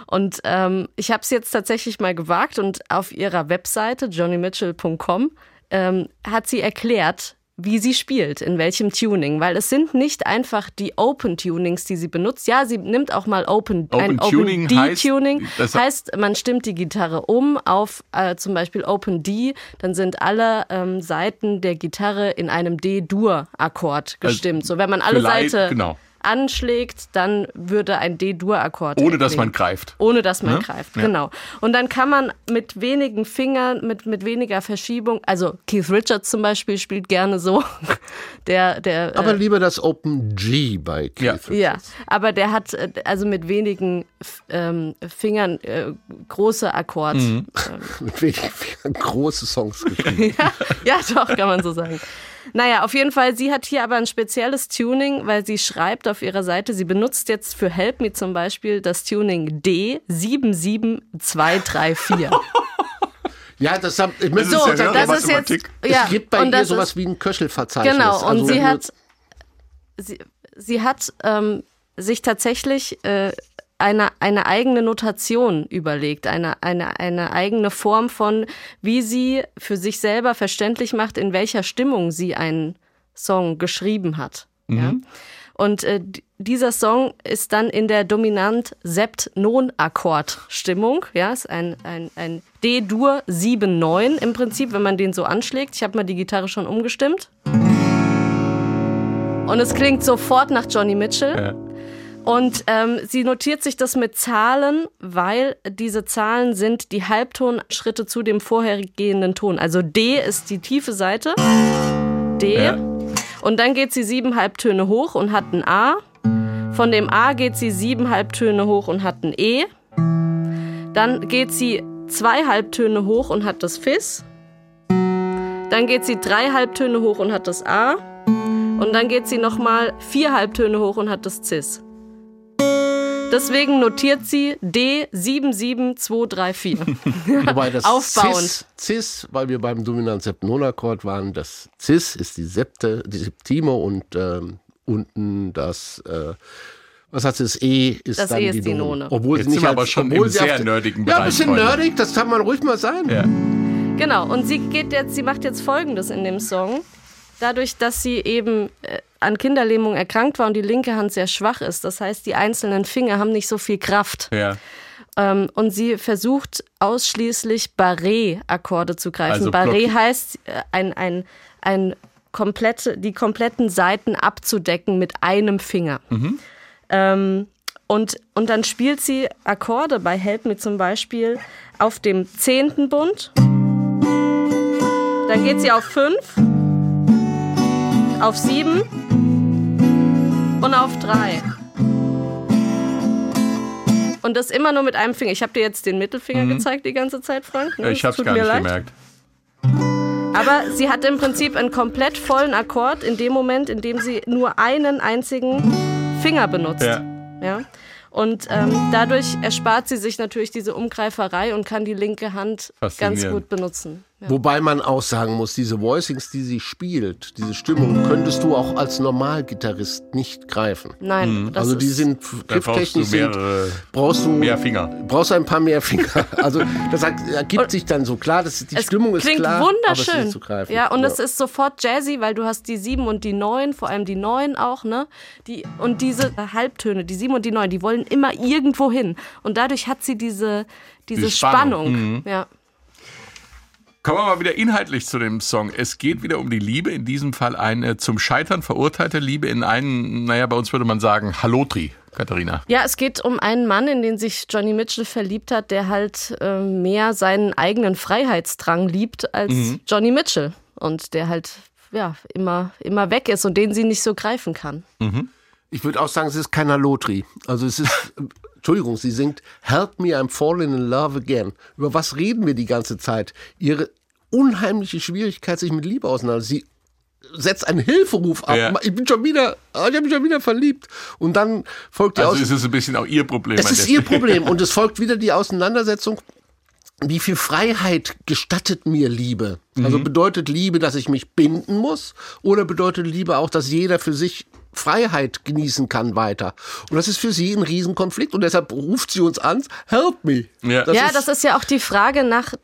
D: Und ähm, ich habe es jetzt tatsächlich mal gewagt und auf ihrer Webseite johnnymitchell.com ähm, hat sie erklärt, wie sie spielt, in welchem Tuning, weil es sind nicht einfach die Open Tunings, die sie benutzt. Ja, sie nimmt auch mal Open, ein
E: Open Tuning
D: Open D Tuning.
E: das-
D: heißt, man stimmt die Gitarre um auf äh, zum Beispiel Open D, dann sind alle ähm, Seiten der Gitarre in einem D-Dur-Akkord gestimmt. so, wenn man alle Seiten
E: genau.
D: Anschlägt, dann würde ein D-Dur-Akkord
E: Ohne dass man greift.
D: Ohne dass man
E: Ne?
D: greift,
E: Ja.
D: genau. Und dann kann man mit wenigen Fingern, mit, mit weniger Verschiebung, also Keith Richards zum Beispiel spielt gerne so, der, der,
C: Aber
D: äh,
C: lieber das Open G bei Keith
E: Ja.
C: Richards.
D: ja, aber der hat äh, also mit wenigen ähm, Fingern äh, große Akkorde.
E: Mhm.
C: Mit wenigen Fingern große Songs geschrieben.
D: Ja, doch, kann man so sagen. Naja, auf jeden Fall, sie hat hier aber ein spezielles Tuning, weil sie schreibt auf ihrer Seite, sie benutzt jetzt für Help Me zum Beispiel das Tuning D77234.
C: Ja, das hab, ich muss
E: Das ist
D: So,
E: ja
D: das ist jetzt. Ja,
C: es gibt bei ihr sowas
D: ist,
C: wie ein Köchelverzeichnis.
D: Genau, und
C: Also
D: sie hat, sie, sie hat ähm, sich tatsächlich äh, eine, eine eigene Notation überlegt, eine, eine, eine eigene Form von, wie sie für sich selber verständlich macht, in welcher Stimmung sie einen Song geschrieben hat. Ja? Und äh, dieser Song ist dann in der dominant Sept-Non-Akkord-Stimmung. Ja, ist ein, ein, ein D-Dur 7-9 im Prinzip, wenn man den so anschlägt. Ich habe mal die Gitarre schon umgestimmt. Und es klingt sofort nach Johnny Mitchell.
E: Ja.
D: Und ähm, sie notiert sich das mit Zahlen, weil diese Zahlen sind die Halbtonschritte zu dem vorhergehenden Ton. Also D ist die tiefe Seite. D.
E: Ja.
D: Und dann geht sie sieben Halbtöne hoch und hat ein A. Von dem A geht sie sieben Halbtöne hoch und hat ein E. Dann geht sie zwei Halbtöne hoch und hat das Fis. Dann geht sie drei Halbtöne hoch und hat das A. Und dann geht sie nochmal vier Halbtöne hoch und hat das Cis. Deswegen notiert sie D77234.
C: Wobei das
D: Aufbauend.
C: Cis, Cis, weil wir beim dominant Septononakkord waren, das Cis ist die Septe, die Septime und ähm, unten das, äh, was hat sie, das E ist
D: Das
C: dann
D: E ist
C: die,
D: die
C: None.
D: None.
C: Obwohl
E: Jetzt
C: sie nicht
E: sind wir aber
C: als-
E: schon
C: obwohl
E: im
C: sie auf
E: sehr
C: die-
E: nerdigen
C: Ja, ein
E: Bereich,
C: bisschen
E: Freunde.
C: nerdig, das kann man ruhig mal sein.
E: Ja.
D: Genau, und sie geht jetzt, sie macht jetzt folgendes in dem Song. Dadurch, dass sie eben äh, an Kinderlähmung erkrankt war und die linke Hand sehr schwach ist, das heißt, die einzelnen Finger haben nicht so viel Kraft.
E: Ja.
D: Ähm, und sie versucht ausschließlich Barré-Akkorde zu greifen.
E: Also
D: Barré heißt, äh, ein, ein, ein komplette, die kompletten Seiten abzudecken mit einem Finger. Ähm, und, und dann spielt sie Akkorde bei Help Me zum Beispiel auf dem zehnten Bund. Dann geht sie auf fünf, auf sieben und auf drei. Und das immer nur mit einem Finger. Ich habe dir jetzt den Mittelfinger gezeigt die ganze Zeit, Frank. ne?
E: Ich
D: Es
E: hab's
D: tut
E: gar nicht
D: leid.
E: gemerkt.
D: Aber sie hat im Prinzip einen komplett vollen Akkord in dem Moment, in dem sie nur einen einzigen Finger benutzt.
E: Ja.
D: Ja. Und ähm, dadurch erspart sie sich natürlich diese Umgreiferei und kann die linke Hand ganz gut benutzen. Ja.
C: Wobei man auch sagen muss, diese Voicings, die sie spielt, diese Stimmung, könntest du auch als Normalgitarrist nicht greifen.
D: Nein, das
C: Also die
D: ist,
C: sind
E: Da brauchst du
C: grifftechnisch sind, brauchst du
E: mehr Finger.
C: brauchst du ein paar mehr Finger. Also das ergibt sich dann so klar, dass die
D: es
C: Stimmung ist
D: klingt
C: klar, aber es ist
D: wunderschön.
C: nicht zu greifen.
D: Ja, und es ist sofort jazzy, weil du hast die sieben und die neun, vor allem die neun auch, ne? Die, und diese Halbtöne, die sieben und die neun, die wollen immer irgendwo hin. Und dadurch hat sie diese, diese
E: Die Spannung.
D: Spannung. Ja.
E: Kommen wir mal wieder inhaltlich zu dem Song. Es geht wieder um die Liebe, in diesem Fall eine zum Scheitern verurteilte Liebe in einen, naja, bei uns würde man sagen, Halotri, Katharina.
D: Ja, es geht um einen Mann, in den sich Johnny Mitchell verliebt hat, der halt äh, mehr seinen eigenen Freiheitsdrang liebt als
E: Mhm.
D: Johnny Mitchell. Und der halt ja, immer, immer weg ist und den sie nicht so greifen kann.
C: Ich würde auch sagen, es ist kein Halotri. Also es ist, Entschuldigung, sie singt Help me, I'm falling in love again. Über was reden wir die ganze Zeit? Ihre unheimliche Schwierigkeit, sich mit Liebe auseinanderzusetzen. Sie setzt einen Hilferuf ab.
E: Ja.
C: Ich bin schon wieder, ich habe mich schon wieder verliebt. Und dann folgt die
E: Also
C: Aus
E: ist es ein bisschen auch ihr Problem.
C: es ist ihr. Problem und es folgt wieder die Auseinandersetzung. Wie viel Freiheit gestattet mir Liebe? Also bedeutet Liebe, dass ich mich binden muss? Oder bedeutet Liebe auch, dass jeder für sich Freiheit genießen kann weiter? Und das ist für sie ein Riesenkonflikt und deshalb ruft sie uns an, help me.
E: Ja.
D: ja, das ist ja auch die Frage nach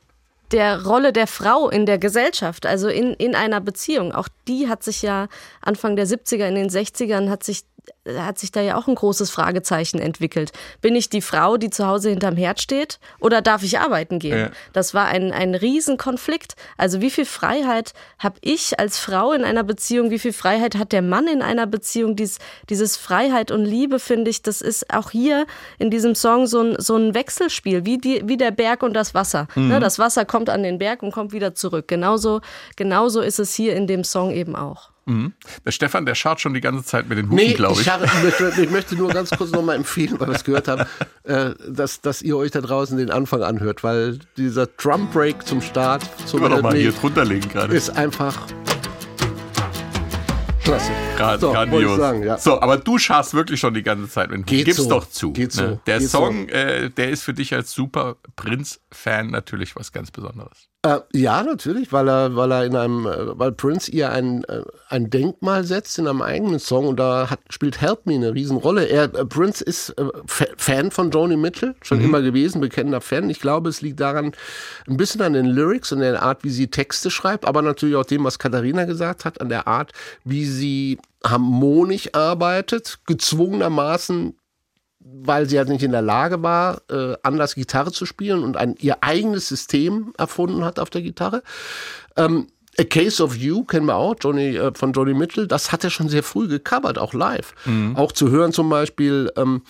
D: der Rolle der Frau in der Gesellschaft, also in, in einer Beziehung. Auch die hat sich ja Anfang der 70er, in den 60ern hat sich hat sich da ja auch ein großes Fragezeichen entwickelt. Bin ich die Frau, die zu Hause hinterm Herd steht oder darf ich arbeiten gehen?
E: Ja.
D: Das war ein, ein Riesenkonflikt. Also wie viel Freiheit habe ich als Frau in einer Beziehung? Wie viel Freiheit hat der Mann in einer Beziehung? Dies, dieses Freiheit und Liebe, finde ich, das ist auch hier in diesem Song so ein, so ein Wechselspiel, wie, die, wie der Berg und das Wasser. Ne, das Wasser kommt an den Berg und kommt wieder zurück. Genauso, genauso ist es hier in dem Song eben auch.
E: Der Stefan, der schaut schon die ganze Zeit mit den Hufen,
C: Nee,
E: glaube ich.
C: ich, habe- ich, möchte, ich möchte nur ganz kurz nochmal empfehlen, weil wir es gehört haben, äh, dass, dass ihr euch da draußen den Anfang anhört, weil dieser Drum Break zum Start zum
E: Können wir hier drunter legen gerade.
C: ist einfach klasse.
E: Gra
C: So,
E: grandios.
C: sagen, ja.
E: So, aber du scharst wirklich schon die ganze Zeit mit.
C: Geht
E: Gib's
C: so.
E: doch zu.
C: Geht so.
E: ne? Der
C: Geht so.
E: Song, äh, der ist für dich als Super Prince-Fan natürlich was ganz Besonderes.
C: Äh, ja, natürlich, weil er, weil er in einem, äh, weil Prince ihr ein, äh, ein Denkmal setzt in einem eigenen Song und da hat, spielt Help Me eine Riesenrolle. Er, äh, Prince ist äh, Fa- Fan von Joni Mitchell, schon immer gewesen, bekennender Fan. Ich glaube, es liegt daran, ein bisschen an den Lyrics und der Art, wie sie Texte schreibt, aber natürlich auch dem, was Katharina gesagt hat, an der Art, wie sie harmonisch arbeitet, gezwungenermaßen weil sie halt nicht in der Lage war, äh, anders Gitarre zu spielen und ein ihr eigenes System erfunden hat auf der Gitarre. Ähm, A Case of You kennen wir auch, Johnny, äh, von Johnny Mitchell. Das hat er schon sehr früh gecovert, auch live. Auch zu hören zum Beispiel ähm,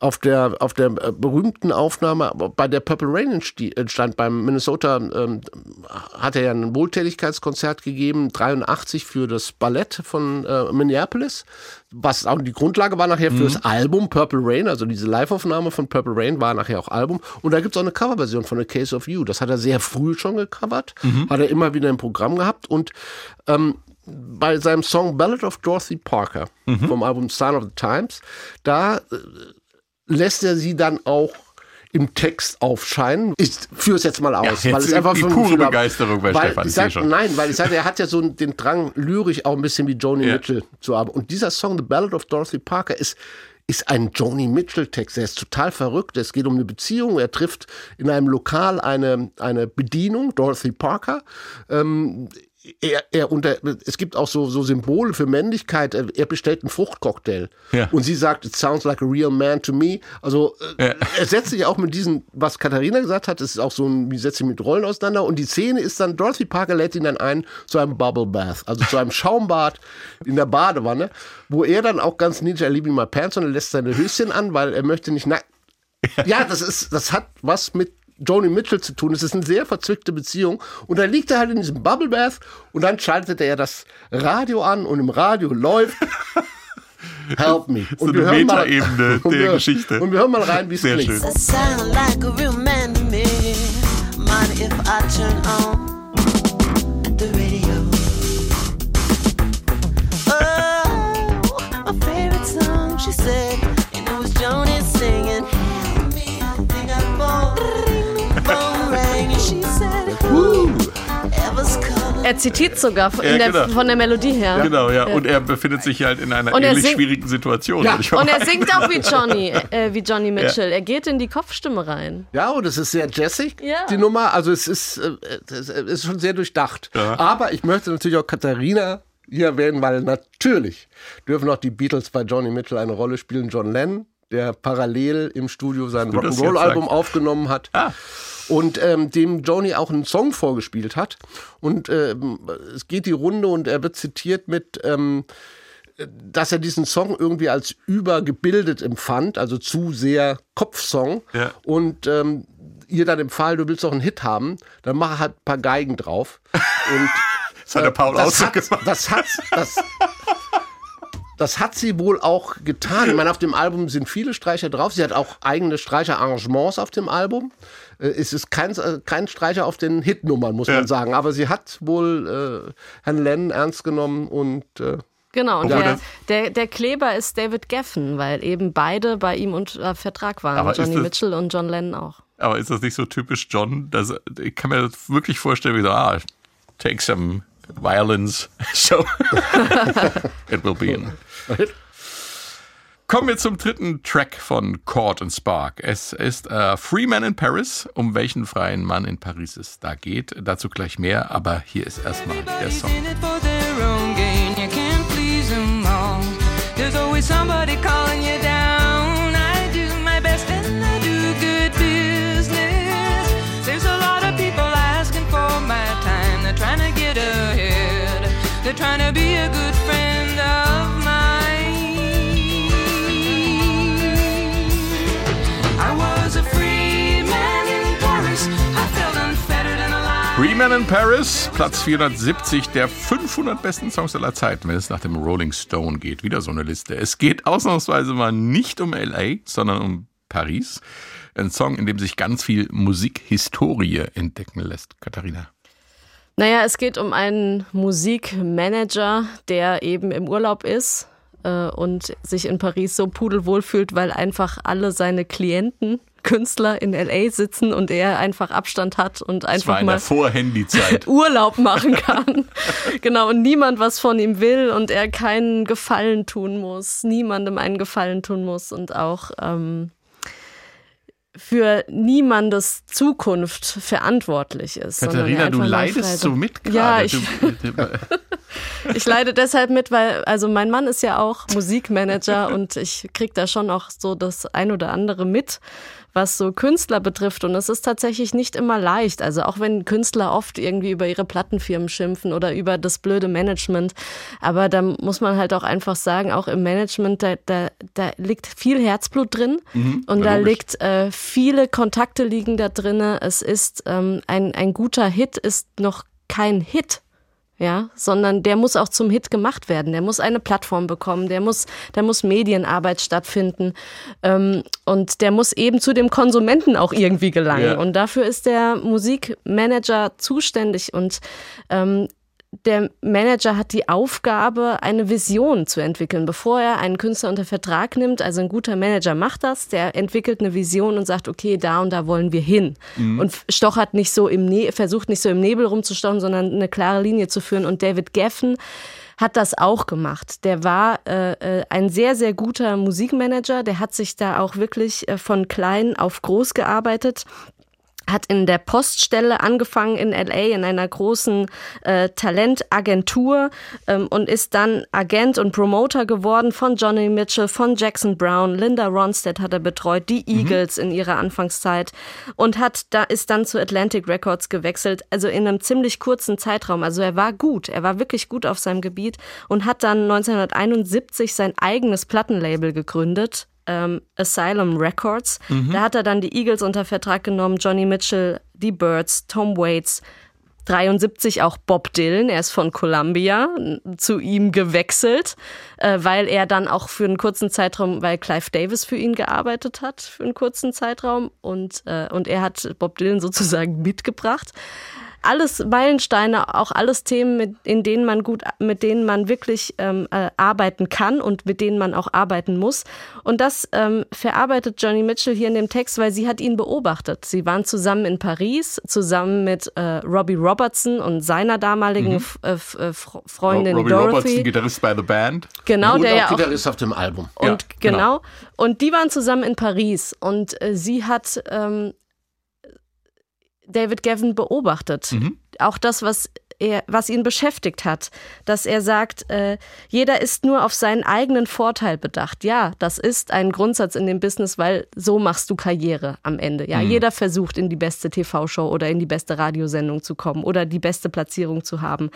C: auf der, auf der äh, berühmten Aufnahme, bei der Purple Rain entstand, beim Minnesota, ähm, hat er ja ein Wohltätigkeitskonzert gegeben, 83 für das Ballett von äh, Minneapolis, was auch die Grundlage war nachher für das Album Purple Rain, also diese Live-Aufnahme von Purple Rain war nachher auch Album. Und da gibt es auch eine Coverversion von A Case of You. Das hat er sehr früh schon gecovert, hat er immer wieder im Programm gehabt. Und ähm, bei seinem Song Ballad of Dorothy Parker vom Album Sign of the Times, da äh, lässt er sie dann auch im Text aufscheinen. Ich führe es jetzt mal aus,
E: Ja,
C: weil
E: jetzt
C: es einfach
E: die pure Begeisterung bei
C: weil
E: Stefan,
C: Ich sag,
E: schon.
C: nein, weil ich sage, er hat ja so den Drang, lyrisch auch ein bisschen wie Joni
E: Ja.
C: Mitchell zu arbeiten. Und dieser Song, The Ballad of Dorothy Parker, ist ist ein Joni Mitchell-Text. Er ist total verrückt. Es geht um eine Beziehung. Er trifft in einem Lokal eine, eine Bedienung, Dorothy Parker. Ähm, er, er unter, es gibt auch so, so Symbole für Männlichkeit. Er, er bestellt einen Fruchtcocktail.
E: Ja.
C: Und sie sagt, it sounds like a real man to me. Also äh,
E: Ja.
C: er setzt sich auch mit diesen, was Katharina gesagt hat, es ist auch so ein, wie setzt sich mit Rollen auseinander. Und die Szene ist dann, Dorothy Parker lädt ihn dann ein zu einem Bubble Bath, also zu einem Schaumbad in der Badewanne, wo er dann auch ganz niedlich, er liebt my pants und er lässt seine Höschen an, weil er möchte nicht nackt. Ja, das ist, das hat was mit Joni Mitchell zu tun. Es ist eine sehr verzwickte Beziehung. Und dann liegt er halt in diesem Bubble Bath und dann schaltet er das Radio an und im Radio läuft Help Me.
E: So
C: Und
E: eine
C: wir hören mal,
E: Metaebene
C: und
E: der
C: wir,
E: Geschichte.
C: Und wir hören mal rein, wie es klingt.
E: schön.
D: Er zitiert sogar von,
E: Ja,
D: der,
E: genau.
D: von der Melodie her.
E: Genau, ja. Und er befindet sich halt in einer
D: er
E: ähnlich
D: singt-
E: schwierigen Situation.
C: Ja.
D: Und er singt auch wie Johnny, äh, wie Johnny Mitchell. Er geht in die Kopfstimme rein.
C: Ja, und es ist sehr jazzig,
D: Ja.
C: die Nummer. Also es ist, äh, es ist schon sehr durchdacht. Aber ich möchte natürlich auch Katharina hier erwähnen, weil natürlich dürfen auch die Beatles bei Johnny Mitchell eine Rolle spielen. John Lennon, der parallel im Studio sein Rock'n'Roll-Album aufgenommen hat.
E: Ah.
C: Und ähm, dem Johnny auch einen Song vorgespielt hat. Und ähm, es geht die Runde und er wird zitiert mit... Ähm, dass er diesen Song irgendwie als übergebildet empfand, also zu sehr Kopfsong.
E: Ja.
C: Und ähm, ihr dann empfahl, du willst doch einen Hit haben, dann mach halt ein paar Geigen drauf. Und
E: Das hat der Paul auch
C: das hat,
E: gemacht.
C: das hat, das, das hat sie wohl auch getan. Ich meine, auf dem Album sind viele Streicher drauf. Sie hat auch eigene Streicherarrangements auf dem Album. Äh, Es ist kein, äh, kein Streicher auf den Hitnummern, muss
E: Ja.
C: man sagen. Aber sie hat wohl äh, Herrn Lennon ernst genommen und äh,
D: Genau, und der,
E: das-
D: der, der Kleber ist David Geffen, weil eben beide bei ihm unter Vertrag waren.
E: Aber
D: Johnny
E: das-
D: Mitchell und John Lennon auch.
E: Aber ist das nicht so typisch John? Dass, ich kann mir das wirklich vorstellen, wie so, ah, take some violence. So, it will be in. Kommen wir zum dritten Track von Cord and Spark. Es ist äh, Free Man in Paris. Um welchen freien Mann in Paris es da geht, dazu gleich mehr. Aber hier ist erstmal der Song.
F: in it for their own gain. You Man in Paris,
E: Platz 470 der 500 besten Songs aller Zeiten, wenn es nach dem Rolling Stone geht. Wieder so eine Liste. Es geht ausnahmsweise mal nicht um LA, sondern um Paris. Ein Song, in dem sich ganz viel Musikhistorie entdecken lässt. Katharina.
D: Naja, es geht um einen Musikmanager, der eben im Urlaub ist äh, und sich in Paris so pudelwohl fühlt, weil einfach alle seine Klienten, Künstler in LA sitzen und er einfach Abstand hat und einfach mal. Urlaub machen kann. genau, und niemand was von ihm will und er keinen Gefallen tun muss, niemandem einen Gefallen tun muss und auch ähm, für niemandes Zukunft verantwortlich ist.
E: Katharina, du leidest so mit gerade.
D: Ja, ich,
E: du-
D: ich leide deshalb mit, weil, also mein Mann ist ja auch Musikmanager und ich krieg da schon auch so das ein oder andere mit, was so Künstler betrifft. Und es ist tatsächlich nicht immer leicht. Also auch wenn Künstler oft irgendwie über ihre Plattenfirmen schimpfen oder über das blöde Management. Aber da muss man halt auch einfach sagen, auch im Management, da, da, da liegt viel Herzblut drin
E: Mhm,
D: und da
E: logisch.
D: liegt äh, viele Kontakte liegen da drinne. Es ist ähm, ein, ein guter Hit ist noch kein Hit ja, sondern der muss auch zum Hit gemacht werden. Der muss eine Plattform bekommen, der muss, da muss Medienarbeit stattfinden ähm, und der muss eben zu dem Konsumenten auch irgendwie gelangen.
E: Ja.
D: Und dafür ist der Musikmanager zuständig und ähm, der Manager hat die Aufgabe, eine Vision zu entwickeln, bevor er einen Künstler unter Vertrag nimmt. Also ein guter Manager macht das, der entwickelt eine Vision und sagt, okay, da und da wollen wir hin. Und stochert nicht so im ne versucht nicht so im Nebel rumzustochen, sondern eine klare Linie zu führen. Und David Geffen hat das auch gemacht. Der war äh, äh, ein sehr, sehr guter Musikmanager. Der hat sich da auch wirklich äh, von klein auf groß gearbeitet hat in der Poststelle angefangen in LA in einer großen äh, Talentagentur ähm, und ist dann Agent und Promoter geworden von Johnny Mitchell, von Jackson Brown, Linda Ronstadt hat er betreut, die Eagles in ihrer Anfangszeit und hat da ist dann zu Atlantic Records gewechselt, also in einem ziemlich kurzen Zeitraum. Also er war gut, er war wirklich gut auf seinem Gebiet und hat dann 1971 sein eigenes Plattenlabel gegründet ähm, Asylum Records. Da hat er dann die Eagles unter Vertrag genommen, Johnny Mitchell, die Birds, Tom Waits, 73 auch Bob Dylan, er ist von Columbia zu ihm gewechselt, äh, weil er dann auch für einen kurzen Zeitraum, weil Clive Davis für ihn gearbeitet hat, für einen kurzen Zeitraum und, äh, und er hat Bob Dylan sozusagen mitgebracht. Alles Meilensteine, auch alles Themen, mit, in denen man gut, mit denen man wirklich ähm, äh, arbeiten kann und mit denen man auch arbeiten muss. Und das ähm, verarbeitet Johnny Mitchell hier in dem Text, weil sie hat ihn beobachtet. Sie waren zusammen in Paris, zusammen mit äh, Robbie Robertson und seiner damaligen mhm. äh, äh Freundin
E: Robbie
D: Dorothy.
E: Robertson, Gitarrist bei The Band.
D: Genau,
C: und
D: der
C: auch
D: ja auch
C: Gitarrist auf dem Album.
D: und
E: Ja,
D: genau.
E: genau.
D: Und die waren zusammen in Paris und äh, sie hat ähm, David Gavin beobachtet.
E: Mhm.
D: Auch das, was er, was ihn beschäftigt hat, dass er sagt, äh, jeder ist nur auf seinen eigenen Vorteil bedacht. Ja, das ist ein Grundsatz in dem Business, weil so machst du Karriere am Ende. Ja,
E: Mhm.
D: jeder versucht in die beste TV-Show oder in die beste Radiosendung zu kommen oder die beste Platzierung zu haben.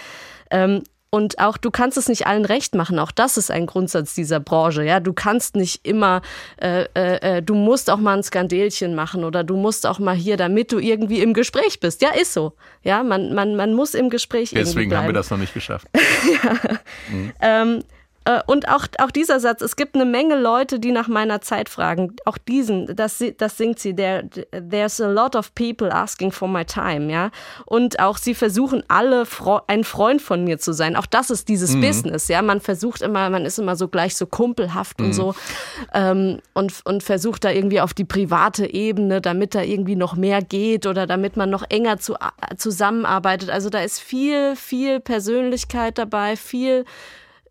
D: Ähm, und auch du kannst es nicht allen recht machen. Auch das ist ein Grundsatz dieser Branche. Ja, du kannst nicht immer, äh, äh, äh, du musst auch mal ein Skandelchen machen oder du musst auch mal hier, damit du irgendwie im Gespräch bist. Ja, ist so. Ja, man, man, man muss im Gespräch irgendwie
E: Deswegen haben wir das noch nicht geschafft.
D: Ähm, äh, und auch, auch dieser Satz, es gibt eine Menge Leute, die nach meiner Zeit fragen. Auch diesen, das, das singt sie, there, there's a lot of people asking for my time, ja. Und auch sie versuchen alle ein Freund von mir zu sein. Auch das ist dieses Business, ja. Man versucht immer, man ist immer so gleich so kumpelhaft und so ähm, und, und versucht da irgendwie auf die private Ebene, damit da irgendwie noch mehr geht oder damit man noch enger zu, zusammenarbeitet. Also da ist viel, viel Persönlichkeit dabei, viel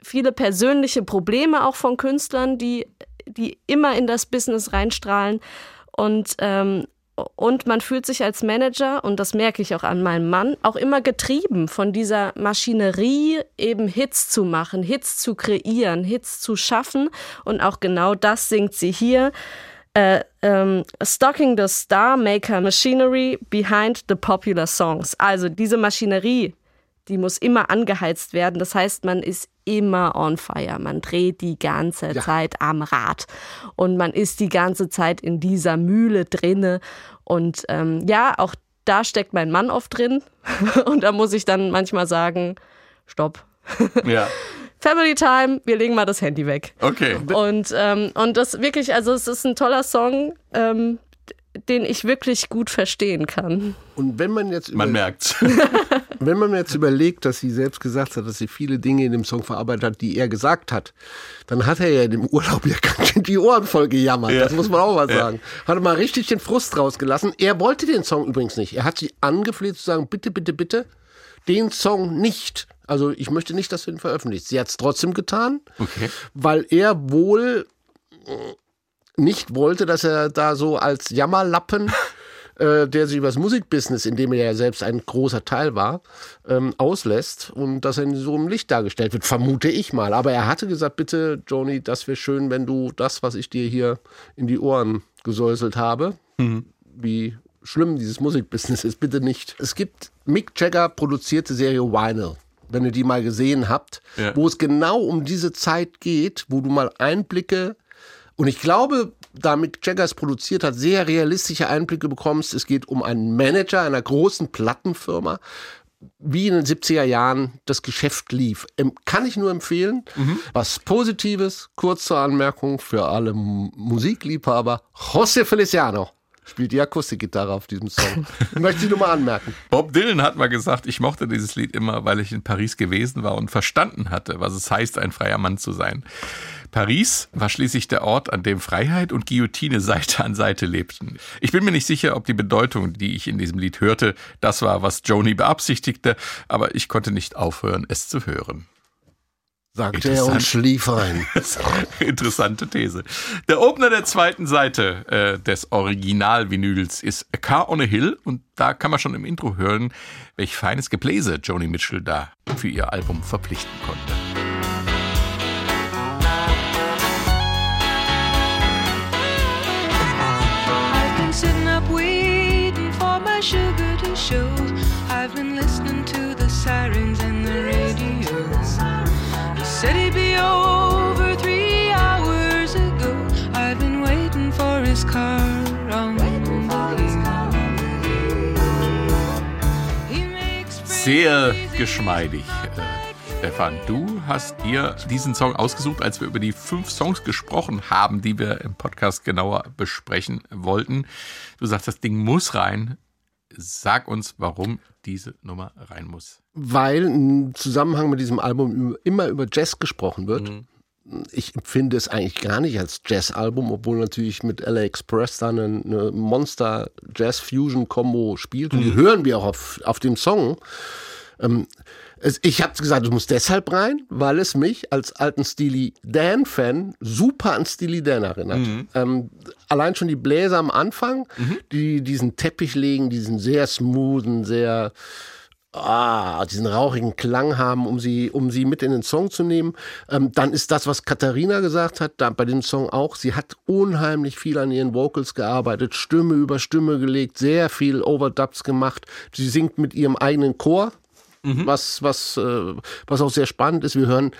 D: viele persönliche Probleme auch von Künstlern, die, die immer in das Business reinstrahlen. Und, ähm, und man fühlt sich als Manager, und das merke ich auch an meinem Mann, auch immer getrieben von dieser Maschinerie, eben Hits zu machen, Hits zu kreieren, Hits zu schaffen. Und auch genau das singt sie hier. Äh, ähm, Stocking the Star Maker Machinery behind the popular songs. Also diese Maschinerie, die muss immer angeheizt werden. Das heißt, man ist immer on fire. Man dreht die ganze Zeit am Rad und man ist die ganze Zeit in dieser Mühle drinne. Und ähm, ja, auch da steckt mein Mann oft drin. Und da muss ich dann manchmal sagen, stopp.
E: Ja,
D: Family Time, wir legen mal das Handy weg.
E: okay.
D: Und, ähm, und das wirklich, also es ist ein toller Song, ähm, den ich wirklich gut verstehen kann.
C: Und wenn man jetzt
E: Man merkt's.
C: Wenn man jetzt überlegt, dass sie selbst gesagt hat, dass sie viele Dinge in dem Song verarbeitet hat, die er gesagt hat, dann hat er ja in dem Urlaub ja ganz schön die Ohren voll gejammert.
E: Ja.
C: Das muss man auch mal
E: Ja.
C: sagen. Hat mal richtig den Frust rausgelassen. Er wollte den Song übrigens nicht. Er hat sie angefleht zu sagen, bitte, bitte, bitte, den Song nicht. Also ich möchte nicht, dass du ihn veröffentlichst. Sie hat es trotzdem getan,
E: Okay.
C: weil er wohl nicht wollte, dass er da so als Jammerlappen, äh, der sich über das Musikbusiness, in dem er ja selbst ein großer Teil war, ähm, auslässt und dass er in so einem Licht dargestellt wird, vermute ich mal. Aber er hatte gesagt, bitte, Joni, das wäre schön, wenn du das, was ich dir hier in die Ohren gesäuselt habe, wie schlimm dieses Musikbusiness ist, bitte nicht. Es gibt Mick Jagger produzierte Serie Vinyl, wenn ihr die mal gesehen habt,
E: Ja.
C: wo es genau um diese Zeit geht, wo du mal Einblicke und ich glaube, da Mick Jagger es produziert hat, sehr realistische Einblicke bekommst. Es geht um einen Manager einer großen Plattenfirma, wie in den 70er Jahren das Geschäft lief. Kann ich nur empfehlen. Was Positives, kurz zur Anmerkung für alle Musikliebhaber. José Feliciano spielt die Akustikgitarre auf diesem Song. Möchte ich nur mal anmerken.
E: Bob Dylan hat mal gesagt, ich mochte dieses Lied immer, weil ich in Paris gewesen war und verstanden hatte, was es heißt, ein freier Mann zu sein. Paris war schließlich der Ort, an dem Freiheit und Guillotine Seite an Seite lebten. Ich bin mir nicht sicher, ob die Bedeutung, die ich in diesem Lied hörte, das war, was Joni beabsichtigte, aber ich konnte nicht aufhören, es zu hören.
C: Sagte er und schlief ein.
E: Interessante These. Der Opener der zweiten Seite äh, des Original-Vinyls ist A Car on a Hill und da kann man schon im Intro hören, welch feines Gebläse Joni Mitchell da für ihr Album verpflichten konnte.
F: I've been sitting up waiting for my sugar to show. I've been listening be over three hours ago. I've been waiting for his car on the hill. He makes
E: Sehr geschmeidig. Äh, Stefan, du hast dir diesen Song ausgesucht, als wir über die fünf Songs gesprochen haben, die wir im Podcast genauer besprechen wollten. Du sagst, das Ding muss rein. Sag uns, warum diese Nummer rein muss.
C: Weil im Zusammenhang mit diesem Album immer über Jazz gesprochen wird.
E: Mhm.
C: Ich empfinde es eigentlich gar nicht als Jazz-Album, obwohl natürlich mit LA Express da eine, Monster-Jazz-Fusion-Kombo spielt. Und die hören wir auch auf, auf dem Song. Ähm, ich habe gesagt, es muss deshalb rein, weil es mich als alten Steely Dan-Fan super an Steely Dan erinnert.
E: Mhm.
C: Ähm, allein schon die Bläser am Anfang, die diesen Teppich legen, diesen sehr smoothen, sehr ah, diesen rauchigen Klang haben, um sie, um sie mit in den Song zu nehmen. Ähm, dann ist das, was Katharina gesagt hat, da bei dem Song auch. Sie hat unheimlich viel an ihren Vocals gearbeitet, Stimme über Stimme gelegt, sehr viel Overdubs gemacht. Sie singt mit ihrem eigenen Chor, was, was, äh, was auch sehr spannend ist. Wir hören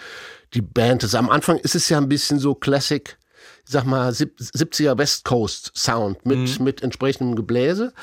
C: die Band. Das, am Anfang ist es ja ein bisschen so Classic, sag mal, sieb- 70er West Coast Sound mit, mit entsprechendem Gebläse.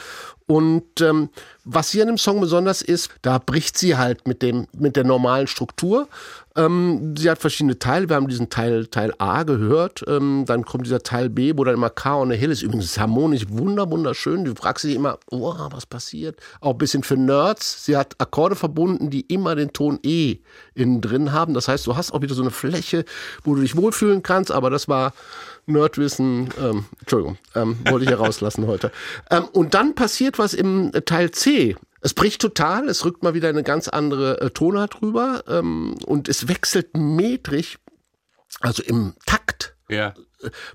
C: Und ähm, was hier an dem Song besonders ist, da bricht sie halt mit, dem, mit der normalen Struktur. Ähm, sie hat verschiedene Teile. Wir haben diesen Teil, Teil A gehört. Ähm, dann kommt dieser Teil B, wo dann immer K on the Hill ist. Übrigens harmonisch wunder, wunderschön. Du fragst dich immer, oh, was passiert? Auch ein bisschen für Nerds. Sie hat Akkorde verbunden, die immer den Ton E innen drin haben. Das heißt, du hast auch wieder so eine Fläche, wo du dich wohlfühlen kannst. Aber das war Nerdwissen, ähm, Entschuldigung, ähm, wollte ich herauslassen heute. Ähm, und dann passiert was im Teil C. Es bricht total, es rückt mal wieder eine ganz andere äh, Tonart drüber ähm, und es wechselt metrig, also im Takt
E: Ja.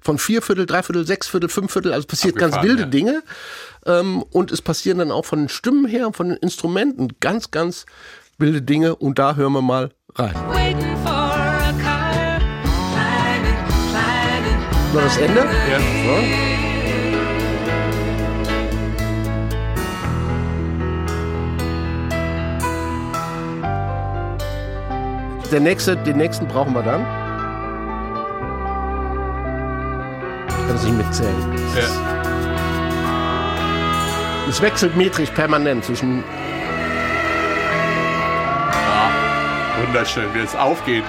C: von Vierviertel, Dreiviertel, Sechsviertel, Fünfviertel, also passiert ganz
E: Abgefahren,
C: wilde
E: ja.
C: Dinge. Ähm, und es passieren dann auch von den Stimmen her und von den Instrumenten ganz, ganz wilde Dinge. Und da hören wir mal rein.
F: Waiting for a car. Climbing, climbing.
C: Noch das Ende?
E: Ja.
C: So. Der nächste, den nächsten brauchen wir dann. Kann sich mitzählen.
E: Ja.
C: Es wechselt metrisch permanent zwischen.
E: Wunderschön, wie es aufgeht.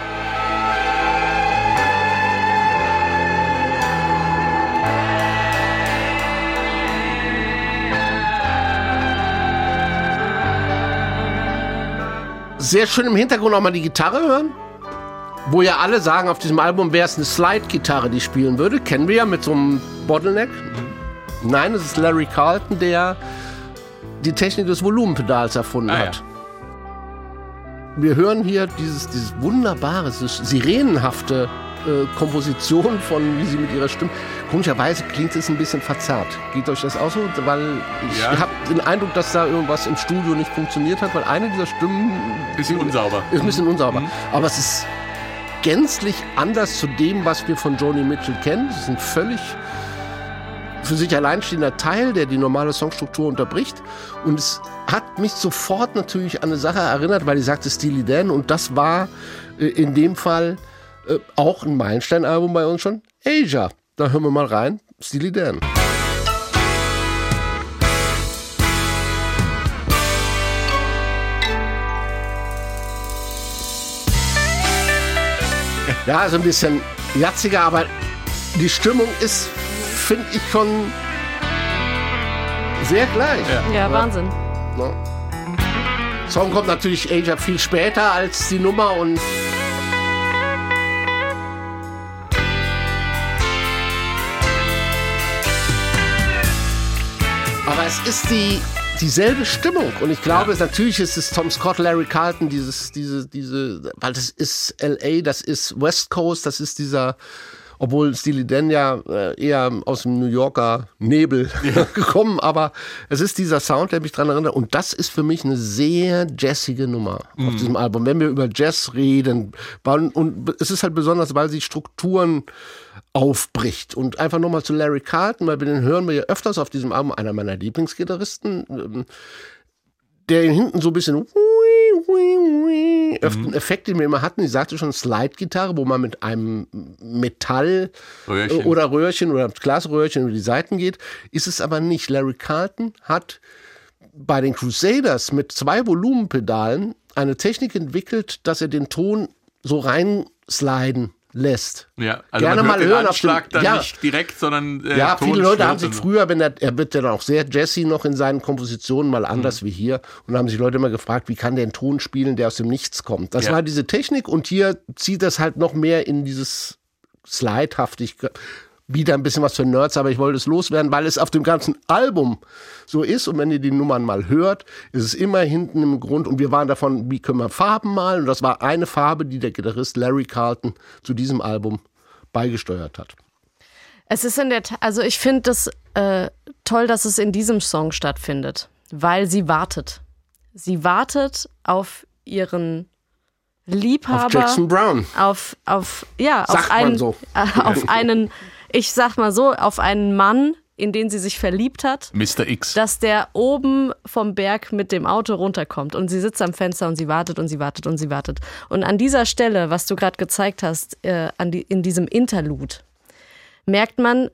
C: Sehr schön im Hintergrund auch mal die Gitarre hören. Wo ja alle sagen, auf diesem Album wäre es eine Slide-Gitarre, die spielen würde. Kennen wir ja mit so einem Bottleneck. Nein, es ist Larry Carlton, der die Technik des Volumenpedals erfunden
E: Ah, ja.
C: hat. Wir hören hier dieses, dieses wunderbare, dieses sirenenhafte äh, Komposition von, wie sie mit ihrer Stimme. Komischerweise klingt es ein bisschen verzerrt. Geht euch das auch so? Weil ich
E: Ja.
C: habe den Eindruck, dass da irgendwas im Studio nicht funktioniert hat, weil eine dieser Stimmen
E: Bisschen unsauber.
C: ist ein bisschen unsauber.
E: Mhm.
C: Aber es ist gänzlich anders zu dem, was wir von Joni Mitchell kennen. Es ist ein völlig für sich alleinstehender Teil, der die normale Songstruktur unterbricht. Und es hat mich sofort natürlich an eine Sache erinnert, weil ich sagte Steely Dan. Und das war äh, in dem Fall äh, auch ein Meilenstein-Album bei uns schon. Asia. Da hören wir mal rein. Steely Dan. Ja, so ein bisschen jatziger, aber die Stimmung ist, finde ich, schon sehr gleich.
D: Ja, Wahnsinn.
C: Ne? Song kommt natürlich Asia viel später als die Nummer und aber es ist die dieselbe Stimmung. Und ich glaube, natürlich ist es Tom Scott, Larry Carlton, dieses, diese, diese, weil das ist LA, das ist West Coast, das ist dieser, obwohl Steely Dan ja äh, eher aus dem New Yorker Nebel gekommen, aber es ist dieser Sound, der mich dran erinnert. Und das ist für mich eine sehr jazzige Nummer auf diesem Album. Wenn wir über Jazz reden, und es ist halt besonders, weil sie Strukturen aufbricht. Und einfach nochmal zu Larry Carlton, weil wir den hören wir ja öfters auf diesem Album, einer meiner Lieblingsgitarristen, ähm, der hinten so ein bisschen öfter einen Effekt, den wir immer hatten. Ich sagte schon, Slide-Gitarre, wo man mit einem Metall
E: Röhrchen.
C: äh, oder Röhrchen oder Glasröhrchen über die Seiten geht. Ist es aber nicht. Larry Carlton hat bei den Crusaders mit zwei Volumenpedalen eine Technik entwickelt, dass er den Ton so reinsliden lässt.
E: Ja, also
C: Gerne mal
E: den
C: hören auf dem-
E: Anschlag dann
C: ja.
E: nicht direkt, sondern äh,
C: Ja, viele Leute haben sich früher, wenn er, er wird ja dann auch sehr Jazzy noch in seinen Kompositionen, mal anders
E: Mhm.
C: wie hier. Und da haben sich Leute immer gefragt, wie kann der einen Ton spielen, der aus dem Nichts kommt. Das
E: Ja.
C: war diese Technik und hier zieht das halt noch mehr in dieses Slide-haftig. Wieder ein bisschen was für Nerds, aber ich wollte es loswerden, weil es auf dem ganzen Album so ist. Und wenn ihr die Nummern mal hört, ist es immer hinten im Grund. Und wir waren davon, wie können wir Farben malen? Und das war eine Farbe, die der Gitarrist Larry Carlton zu diesem Album beigesteuert hat.
D: Es ist in der Tat, also ich finde das äh, toll, dass es in diesem Song stattfindet, weil sie wartet. Sie wartet auf ihren Liebhaber.
C: Auf Jackson Brown.
D: Auf, auf, ja,
C: Sagt
D: auf einen,
C: so.
D: auf einen, ich sag mal so, auf einen Mann, in den sie sich verliebt hat.
E: Mr. X.
D: dass der oben vom Berg mit dem Auto runterkommt und sie sitzt am Fenster und sie wartet und sie wartet und sie wartet. Und an dieser Stelle, was du gerade gezeigt hast, äh, die, in diesem Interlude, merkt man,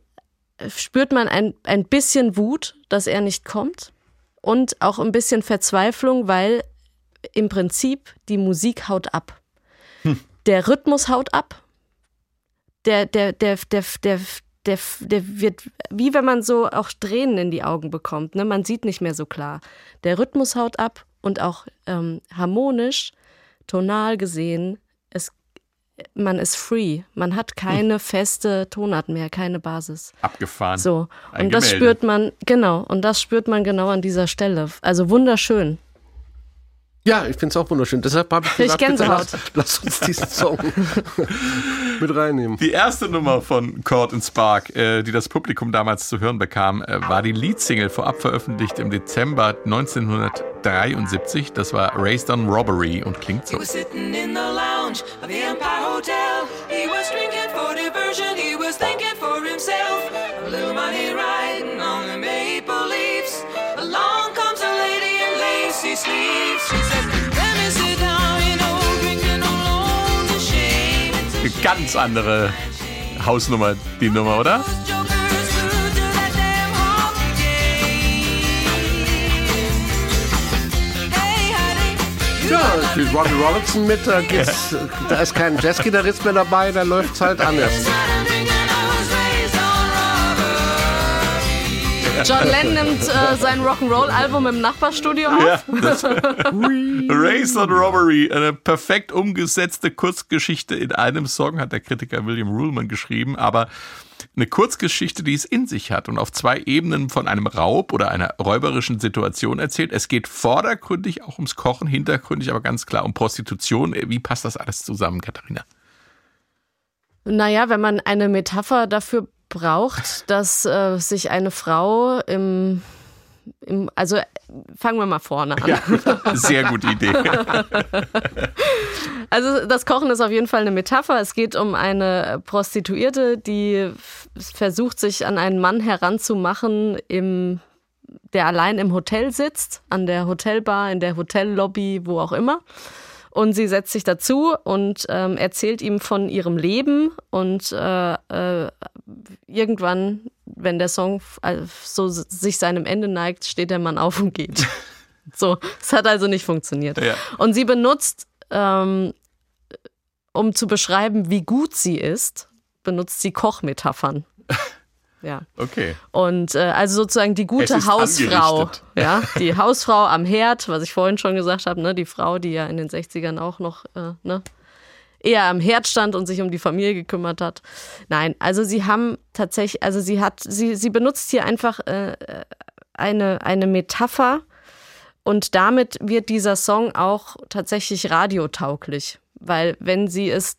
D: spürt man ein, ein bisschen Wut, dass er nicht kommt und auch ein bisschen Verzweiflung, weil im Prinzip die Musik haut ab. Der Rhythmus haut ab. Der, der, der, der, der, der, der wird, wie wenn man so auch Tränen in die Augen bekommt. Ne? Man sieht nicht mehr so klar. Der Rhythmus haut ab und auch ähm, harmonisch, tonal gesehen, es, man ist free. Man hat keine feste Tonart mehr, keine Basis.
E: Abgefahren.
D: So.
E: Ein
D: Und das
E: Gemälde.
D: spürt man, genau, und das spürt man genau an dieser Stelle. Also wunderschön.
C: Ja, ich finde es auch wunderschön. Deshalb habe ich
D: Krieg ich
C: gesagt, bitte
D: Gänsehaut.
C: lass, lass uns diesen Song mit reinnehmen.
E: Die erste Nummer von Cord and Spark, äh, die das Publikum damals zu hören bekam, äh, war die Leadsingle vorab veröffentlicht im Dezember 1973. Das war Raised on Robbery und klingt so.
F: He was sitting in the lounge of the Empire
E: ganz andere Hausnummer, die Nummer, oder?
C: Ja, spielt Robbie Robertson mit. Da, geht's, da ist kein Jazzgitarrist mehr dabei, da läuft's halt anders.
D: John Lennon nimmt äh, sein Rock'n'Roll-Album im Nachbarstudio auf.
E: Raised on Robbery, eine perfekt umgesetzte Kurzgeschichte in einem Song, hat der Kritiker William Ruhlmann geschrieben, aber eine Kurzgeschichte, die es in sich hat und auf zwei Ebenen von einem Raub oder einer räuberischen Situation erzählt. Es geht vordergründig auch ums Kochen, hintergründig aber ganz klar um Prostitution. Wie passt das alles zusammen, Katharina?
D: Naja, wenn man eine Metapher dafür braucht, dass äh, sich eine Frau im, im also fangen wir mal vorne an.
E: Ja, sehr gute Idee.
D: Also das Kochen ist auf jeden Fall eine Metapher. Es geht um eine Prostituierte, die versucht, sich an einen Mann heranzumachen, im, der allein im Hotel sitzt, an der Hotelbar, in der Hotellobby, wo auch immer. Und sie setzt sich dazu und ähm, erzählt ihm von ihrem Leben. Und äh, äh, irgendwann, wenn der Song äh, so sich seinem Ende neigt, steht der Mann auf und geht. So, es hat also nicht funktioniert.
E: Ja.
D: Und sie benutzt, ähm, um zu beschreiben, wie gut sie ist, benutzt sie Kochmetaphern. Ja.
E: Okay.
D: Und äh, also sozusagen die gute Hausfrau. Ja, die Hausfrau am Herd, was ich vorhin schon gesagt habe, ne, die Frau, die ja in den 60ern auch noch äh, ne, eher am Herd stand und sich um die Familie gekümmert hat. Nein, also sie haben tatsächlich, also sie hat, sie, sie benutzt hier einfach äh, eine, eine Metapher und damit wird dieser Song auch tatsächlich radiotauglich. Weil wenn sie es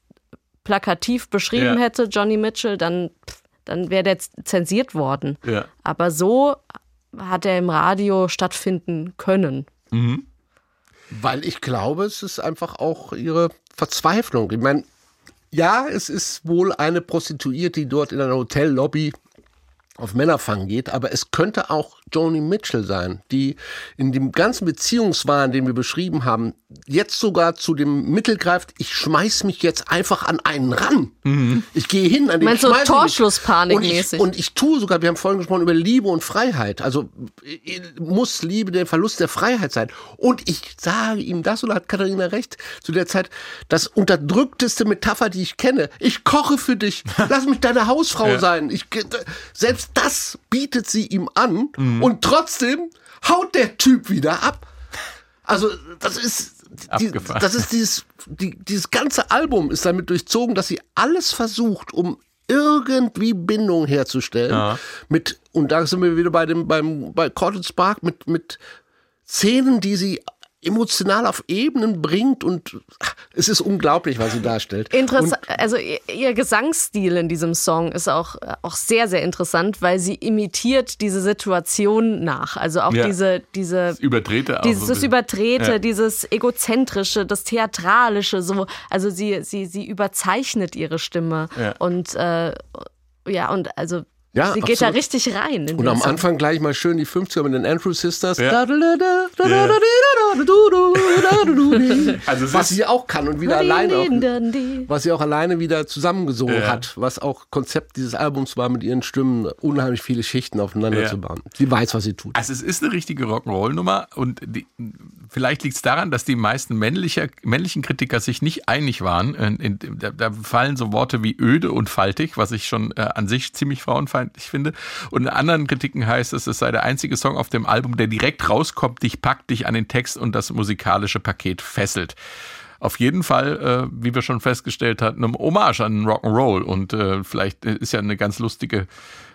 D: plakativ beschrieben
E: Ja.
D: hätte, Johnny Mitchell, dann, pff, dann wäre der zensiert worden.
E: Ja.
D: Aber so hat er im Radio stattfinden können.
E: Mhm.
C: Weil ich glaube, es ist einfach auch ihre Verzweiflung. Ich meine, ja, es ist wohl eine Prostituierte, die dort in einer Hotellobby auf Männerfang geht, aber es könnte auch Joni Mitchell sein, die in dem ganzen Beziehungswahn, den wir beschrieben haben, jetzt sogar zu dem Mittel greift, ich schmeiß mich jetzt einfach an einen ran. Ich gehe hin an den
D: Meinst du Torschlusspanik-mäßig?
C: Und ich, und ich tue sogar, wir haben vorhin gesprochen über Liebe und Freiheit. Also äh, muss Liebe der Verlust der Freiheit sein. Und ich sage ihm das, oder hat Katharina recht, zu der Zeit, das unterdrückteste Metapher, die ich kenne. Ich koche für dich. Lass mich deine Hausfrau
E: Ja.
C: sein. Ich, selbst das bietet sie ihm an.
E: Mhm.
C: Und trotzdem haut der Typ wieder ab. Also, das ist, die, das ist dieses, die, dieses ganze Album ist damit durchzogen, dass sie alles versucht, um irgendwie Bindung herzustellen.
E: Ja.
C: Mit, und da sind wir wieder bei dem, beim, bei Corton Spark mit, mit Szenen, die sie emotional auf Ebenen bringt und ach, es ist unglaublich, was sie darstellt.
D: Interessant, also ihr, ihr Gesangsstil in diesem Song ist auch, auch sehr, sehr interessant, weil sie imitiert diese Situation nach. Also auch
E: Ja.
D: diese, diese
E: Überdrehte auch.
D: dieses
E: so
D: das. Überdrehte,
E: Ja.
D: dieses Egozentrische, das Theatralische, so. Also sie, sie, sie überzeichnet ihre Stimme.
E: Ja.
D: Und äh, ja, und also
C: Ja,
D: sie geht da
C: absolut.
D: richtig rein. In
C: Und am
D: Song.
C: Anfang gleich mal schön die 50er mit den Andrew Sisters.
E: Ja. Also
C: was sie auch kann und wieder alleine auch,
D: Alleine.
C: was sie auch alleine wieder zusammengesungen
E: Ja.
C: hat, was auch Konzept dieses Albums war, mit ihren Stimmen unheimlich viele Schichten aufeinander
E: Ja.
C: zu bauen. Sie weiß, was sie tut.
E: Also es ist eine richtige Rock'n'Roll-Nummer und die, vielleicht liegt es daran, dass die meisten männlicher, männlichen Kritiker sich nicht einig waren. Da, fallen so Worte wie öde und faltig, was ich schon äh, an sich ziemlich frauenfeindlich finde. Und in anderen Kritiken heißt es, es sei der einzige Song auf dem Album, der direkt rauskommt, dich packt, dich an den Text und das musikalische Paket fesselt. Auf jeden Fall, äh, wie wir schon festgestellt hatten, eine Hommage an Rock'n'Roll. Und äh, vielleicht ist ja eine ganz lustige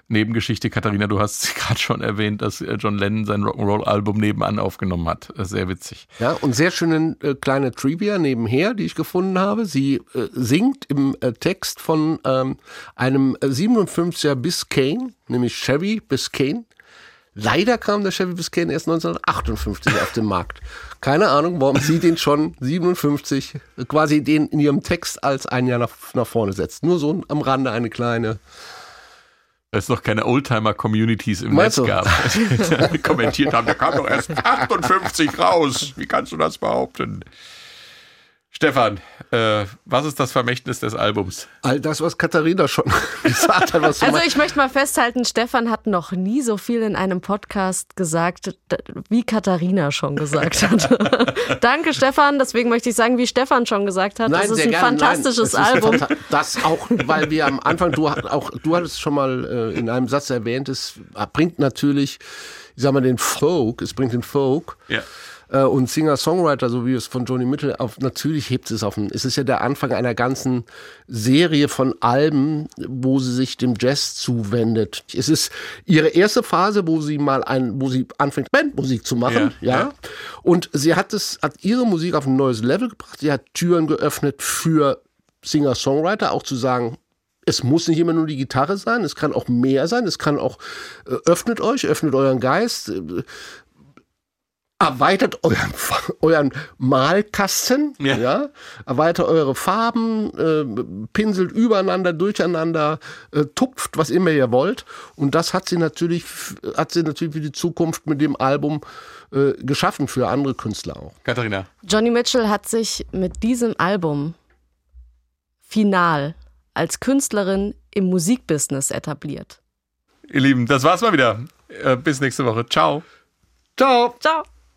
E: Nebengeschichte. Katharina, du hast es gerade schon erwähnt, dass äh, John Lennon sein Rock'n'Roll-Album nebenan aufgenommen hat. Äh, Sehr witzig.
C: Ja, und sehr schöne äh, kleine Trivia nebenher, die ich gefunden habe. Sie äh, singt im äh, Text von ähm, einem äh, 57er Biscayne, nämlich Chevy Biscayne. Leider kam der Chevy Biscayne erst 1958 auf den Markt. Keine Ahnung, warum sie den schon 57 äh, quasi den in ihrem Text als ein Jahr nach, nach vorne setzt. Nur so am Rande eine kleine.
E: Es noch keine Oldtimer-Communities im
C: Meinst
E: Netz gab, die kommentiert haben, der kam doch erst 58 raus. Wie kannst du das behaupten? Stefan, äh, was ist das Vermächtnis des Albums?
C: All das, was Katharina schon gesagt hat,
D: Also ich möchte mal festhalten, Stefan hat noch nie so viel in einem Podcast gesagt, wie Katharina schon gesagt hat. Danke, Stefan. Deswegen möchte ich sagen, wie Stefan schon gesagt hat, das ist
C: sehr
D: ein
C: gerne.
D: fantastisches
C: Nein,
D: Album.
C: fanta- Das auch, weil wir am Anfang, du, auch, du hattest schon mal äh, in einem Satz erwähnt, es bringt natürlich, ich sag mal, den Folk, es bringt den Folk.
E: Ja.
C: Äh, und Singer-Songwriter, so wie es von Joni Mitchell auf, natürlich hebt es auf den, es ist ja der Anfang einer ganzen Serie von Alben, wo sie sich dem Jazz zuwendet. Es ist ihre erste Phase, wo sie mal ein, wo sie anfängt, Bandmusik zu machen,
E: Ja,
C: ja.
E: ja.
C: Und sie hat es, hat ihre Musik auf ein neues Level gebracht. Sie hat Türen geöffnet für Singer-Songwriter, auch zu sagen, es muss nicht immer nur die Gitarre sein, es kann auch mehr sein, es kann auch, äh, öffnet euch, öffnet euren Geist, äh, erweitert euren, euren Malkasten,
E: Ja.
C: ja. erweitert eure Farben, äh, pinselt übereinander, durcheinander, äh, tupft, was immer ihr wollt. Und das hat sie natürlich, hat sie natürlich für die Zukunft mit dem Album äh, geschaffen, für andere Künstler auch.
E: Katharina.
D: Johnny Mitchell hat sich mit diesem Album final als Künstlerin im Musikbusiness etabliert.
E: Ihr Lieben, das war's mal wieder. Äh, bis nächste Woche. Ciao.
C: Ciao.
D: Ciao.